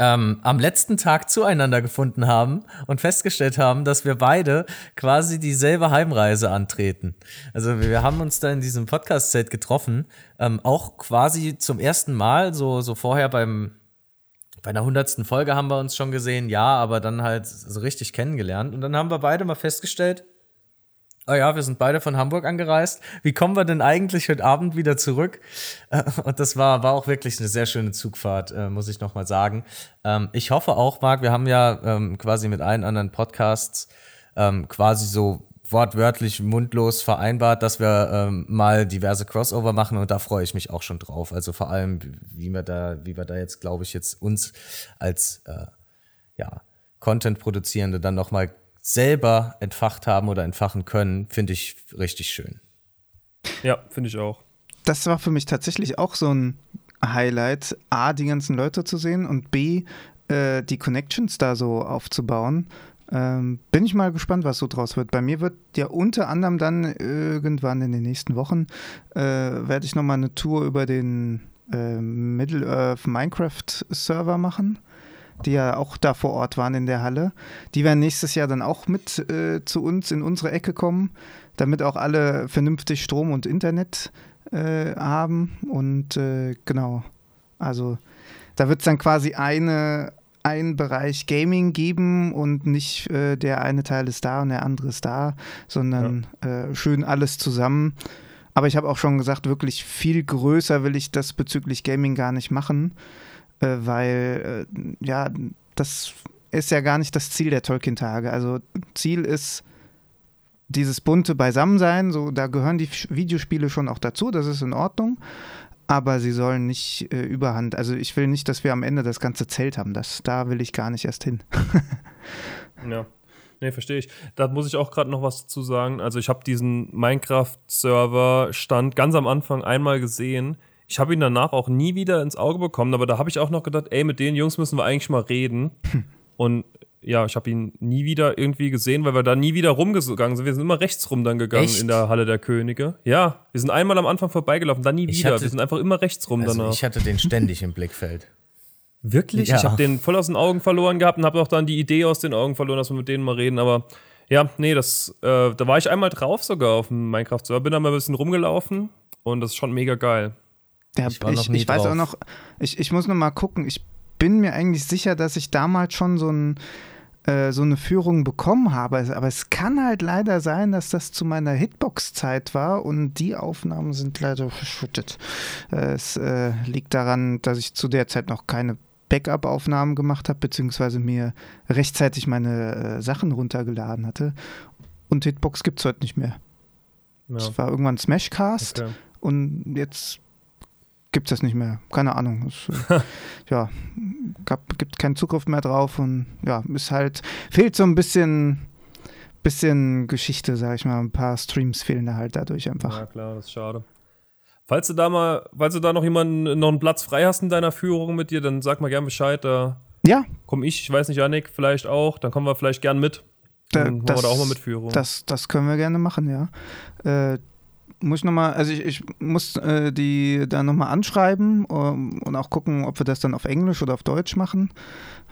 Ähm, am letzten Tag zueinander gefunden haben und festgestellt haben, dass wir beide quasi dieselbe Heimreise antreten. Also wir haben uns da in diesem Podcast-Set getroffen, ähm, auch quasi zum ersten Mal, so, so vorher beim, bei einer hundertsten Folge haben wir uns schon gesehen, ja, aber dann halt so richtig kennengelernt. Und dann haben wir beide mal festgestellt, oh ja, wir sind beide von Hamburg angereist. Wie kommen wir denn eigentlich heute Abend wieder zurück? Und das war, war auch wirklich eine sehr schöne Zugfahrt, äh, muss ich nochmal sagen. Ähm, ich hoffe auch, Marc, wir haben ja ähm, quasi mit allen anderen Podcasts ähm, quasi so wortwörtlich mundlos vereinbart, dass wir mal diverse Crossover machen und da freue ich mich auch schon drauf. Also vor allem, wie wir da, wie wir da jetzt, glaube ich, jetzt uns als äh, ja, Content-Produzierende dann nochmal selber entfacht haben oder entfachen können, finde ich richtig schön. Ja, finde ich auch. Das war für mich tatsächlich auch so ein Highlight, A, die ganzen Leute zu sehen und B, äh, die Connections da so aufzubauen. Ähm, bin ich mal gespannt, was so draus wird. Bei mir wird ja unter anderem dann irgendwann in den nächsten Wochen äh, werde ich nochmal eine Tour über den äh, Middle-earth Minecraft-Server machen, die ja auch da vor Ort waren in der Halle. Die werden nächstes Jahr dann auch mit äh, zu uns in unsere Ecke kommen, damit auch alle vernünftig Strom und Internet äh, haben. Und äh, genau, also da wird es dann quasi eine einen Bereich Gaming geben und nicht äh, der eine Teil ist da und der andere ist da, sondern ja. äh, schön alles zusammen. Aber ich habe auch schon gesagt, wirklich viel größer will ich das bezüglich Gaming gar nicht machen, äh, weil äh, ja, das ist ja gar nicht das Ziel der Tolkien-Tage. Also Ziel ist dieses bunte Beisammensein, so da gehören die Videospiele schon auch dazu, das ist in Ordnung aber sie sollen nicht äh, überhand. Also ich will nicht, dass wir am Ende das ganze Zelt haben. Das, da will ich gar nicht erst hin. ja. Nee, verstehe ich. Da muss ich auch gerade noch was dazu sagen. Also ich habe diesen Minecraft-Server-Stand ganz am Anfang einmal gesehen. Ich habe ihn danach auch nie wieder ins Auge bekommen, aber da habe ich auch noch gedacht, ey, mit den Jungs müssen wir eigentlich mal reden. Und ja, ich habe ihn nie wieder irgendwie gesehen, weil wir da nie wieder rumgegangen sind. Wir sind immer rechts rum dann gegangen Echt? in der Halle der Könige. Ja, wir sind einmal am Anfang vorbeigelaufen, dann nie ich wieder. Hatte, wir sind einfach immer rechts rum also danach. Ich hatte den ständig im Blickfeld. Wirklich? Ja. Ich habe den voll aus den Augen verloren gehabt und habe auch dann die Idee aus den Augen verloren, dass wir mit denen mal reden. Aber ja, nee, das, äh, da war ich einmal drauf sogar auf dem Minecraft-Server, bin da mal ein bisschen rumgelaufen und das ist schon mega geil. Ja, ich, ich, ich weiß auch noch, ich, ich muss noch mal gucken, ich bin mir eigentlich sicher, dass ich damals schon so ein äh, so eine Führung bekommen habe. Aber es kann halt leider sein, dass das zu meiner Hitbox-Zeit war und die Aufnahmen sind leider verschüttet. Äh, es äh, liegt daran, dass ich zu der Zeit noch keine Backup-Aufnahmen gemacht habe, beziehungsweise mir rechtzeitig meine äh, Sachen runtergeladen hatte. Und Hitbox gibt es heute nicht mehr. Es ja. war irgendwann Smashcast okay. und jetzt gibt es das nicht mehr. Keine Ahnung. Es, äh, ja, gab, gibt keinen Zugriff mehr drauf und ja, ist halt, fehlt so ein bisschen, bisschen Geschichte, sag ich mal. Ein paar Streams fehlen da halt dadurch einfach. Ja, klar, das ist schade. Falls du da mal, falls du da noch jemanden, noch einen Platz frei hast in deiner Führung mit dir, dann sag mal gern Bescheid. Da ja. Komm ich, ich weiß nicht, Janik, vielleicht auch. Dann kommen wir vielleicht gern mit. Dann da, das, wir da auch mal mit Führung. Das, das können wir gerne machen, ja. Äh, muss ich nochmal, also ich, ich muss äh, die da nochmal anschreiben um, und auch gucken, ob wir das dann auf Englisch oder auf Deutsch machen.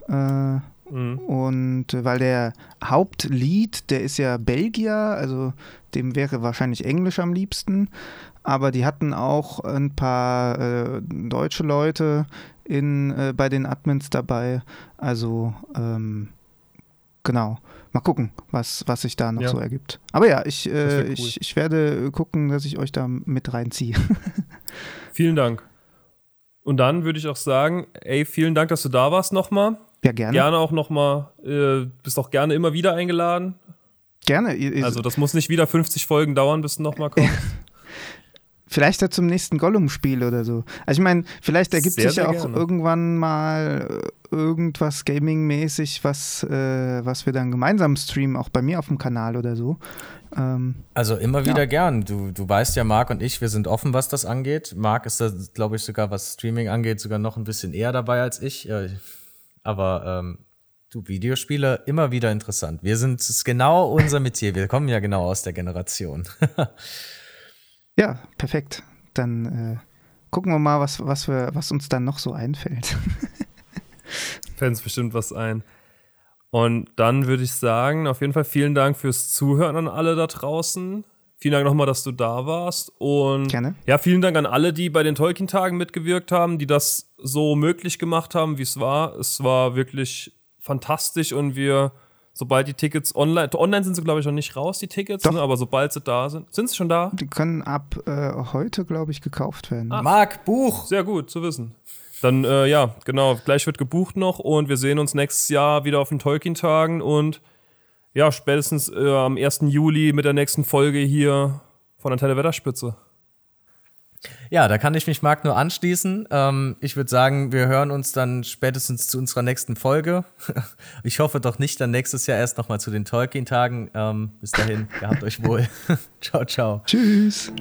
Äh, mhm. Und äh, weil der Hauptlied, der ist ja Belgier, also dem wäre wahrscheinlich Englisch am liebsten. Aber die hatten auch ein paar äh, deutsche Leute in, äh, bei den Admins dabei. Also ähm, genau mal gucken, was, was sich da noch ja. so ergibt. Aber ja, ich, äh, cool. ich, ich werde gucken, dass ich euch da mit reinziehe. vielen Dank. Und dann würde ich auch sagen, ey, vielen Dank, dass du da warst nochmal. Ja, gerne. Gerne auch nochmal, äh, bist auch gerne immer wieder eingeladen. Gerne. Also das muss nicht wieder 50 Folgen dauern, bis du nochmal kommst. Vielleicht ja zum nächsten Gollum-Spiel oder so. Also ich meine, vielleicht ergibt sehr, sich ja auch gerne. irgendwann mal äh, irgendwas Gaming-mäßig, was, äh, was wir dann gemeinsam streamen, auch bei mir auf dem Kanal oder so. Ähm, also immer wieder ja. gern. Du, du weißt ja, Marc und ich, wir sind offen, was das angeht. Marc ist da, glaube ich, sogar, was Streaming angeht, sogar noch ein bisschen eher dabei als ich. Aber ähm, du, Videospiele, immer wieder interessant. Wir sind, es ist genau unser Metier. Wir kommen ja genau aus der Generation. Ja, perfekt. Dann äh, gucken wir mal, was, was, wir, was uns dann noch so einfällt. Fällt uns bestimmt was ein. Und dann würde ich sagen, auf jeden Fall vielen Dank fürs Zuhören an alle da draußen. Vielen Dank nochmal, dass du da warst. Und Gerne. ja, vielen Dank an alle, die bei den Tolkien-Tagen mitgewirkt haben, die das so möglich gemacht haben, wie es war. Es war wirklich fantastisch und wir sobald die Tickets online, online sind sie glaube ich noch nicht raus, die Tickets, ne, aber sobald sie da sind, sind sie schon da? Die können ab äh, heute glaube ich gekauft werden. Ah. Marc, Buch! Sehr gut zu wissen. Dann, äh, ja, genau, gleich wird gebucht noch und wir sehen uns nächstes Jahr wieder auf den Tolkien-Tagen und ja, spätestens äh, am 1. Juli mit der nächsten Folge hier von Antenne Wetterspitze. Ja, da kann ich mich Marc nur anschließen. Ähm, ich würde sagen, wir hören uns dann spätestens zu unserer nächsten Folge. ich hoffe doch nicht dann nächstes Jahr erst nochmal zu den Tolkien-Tagen. Ähm, bis dahin, gehabt euch wohl. ciao, ciao. Tschüss.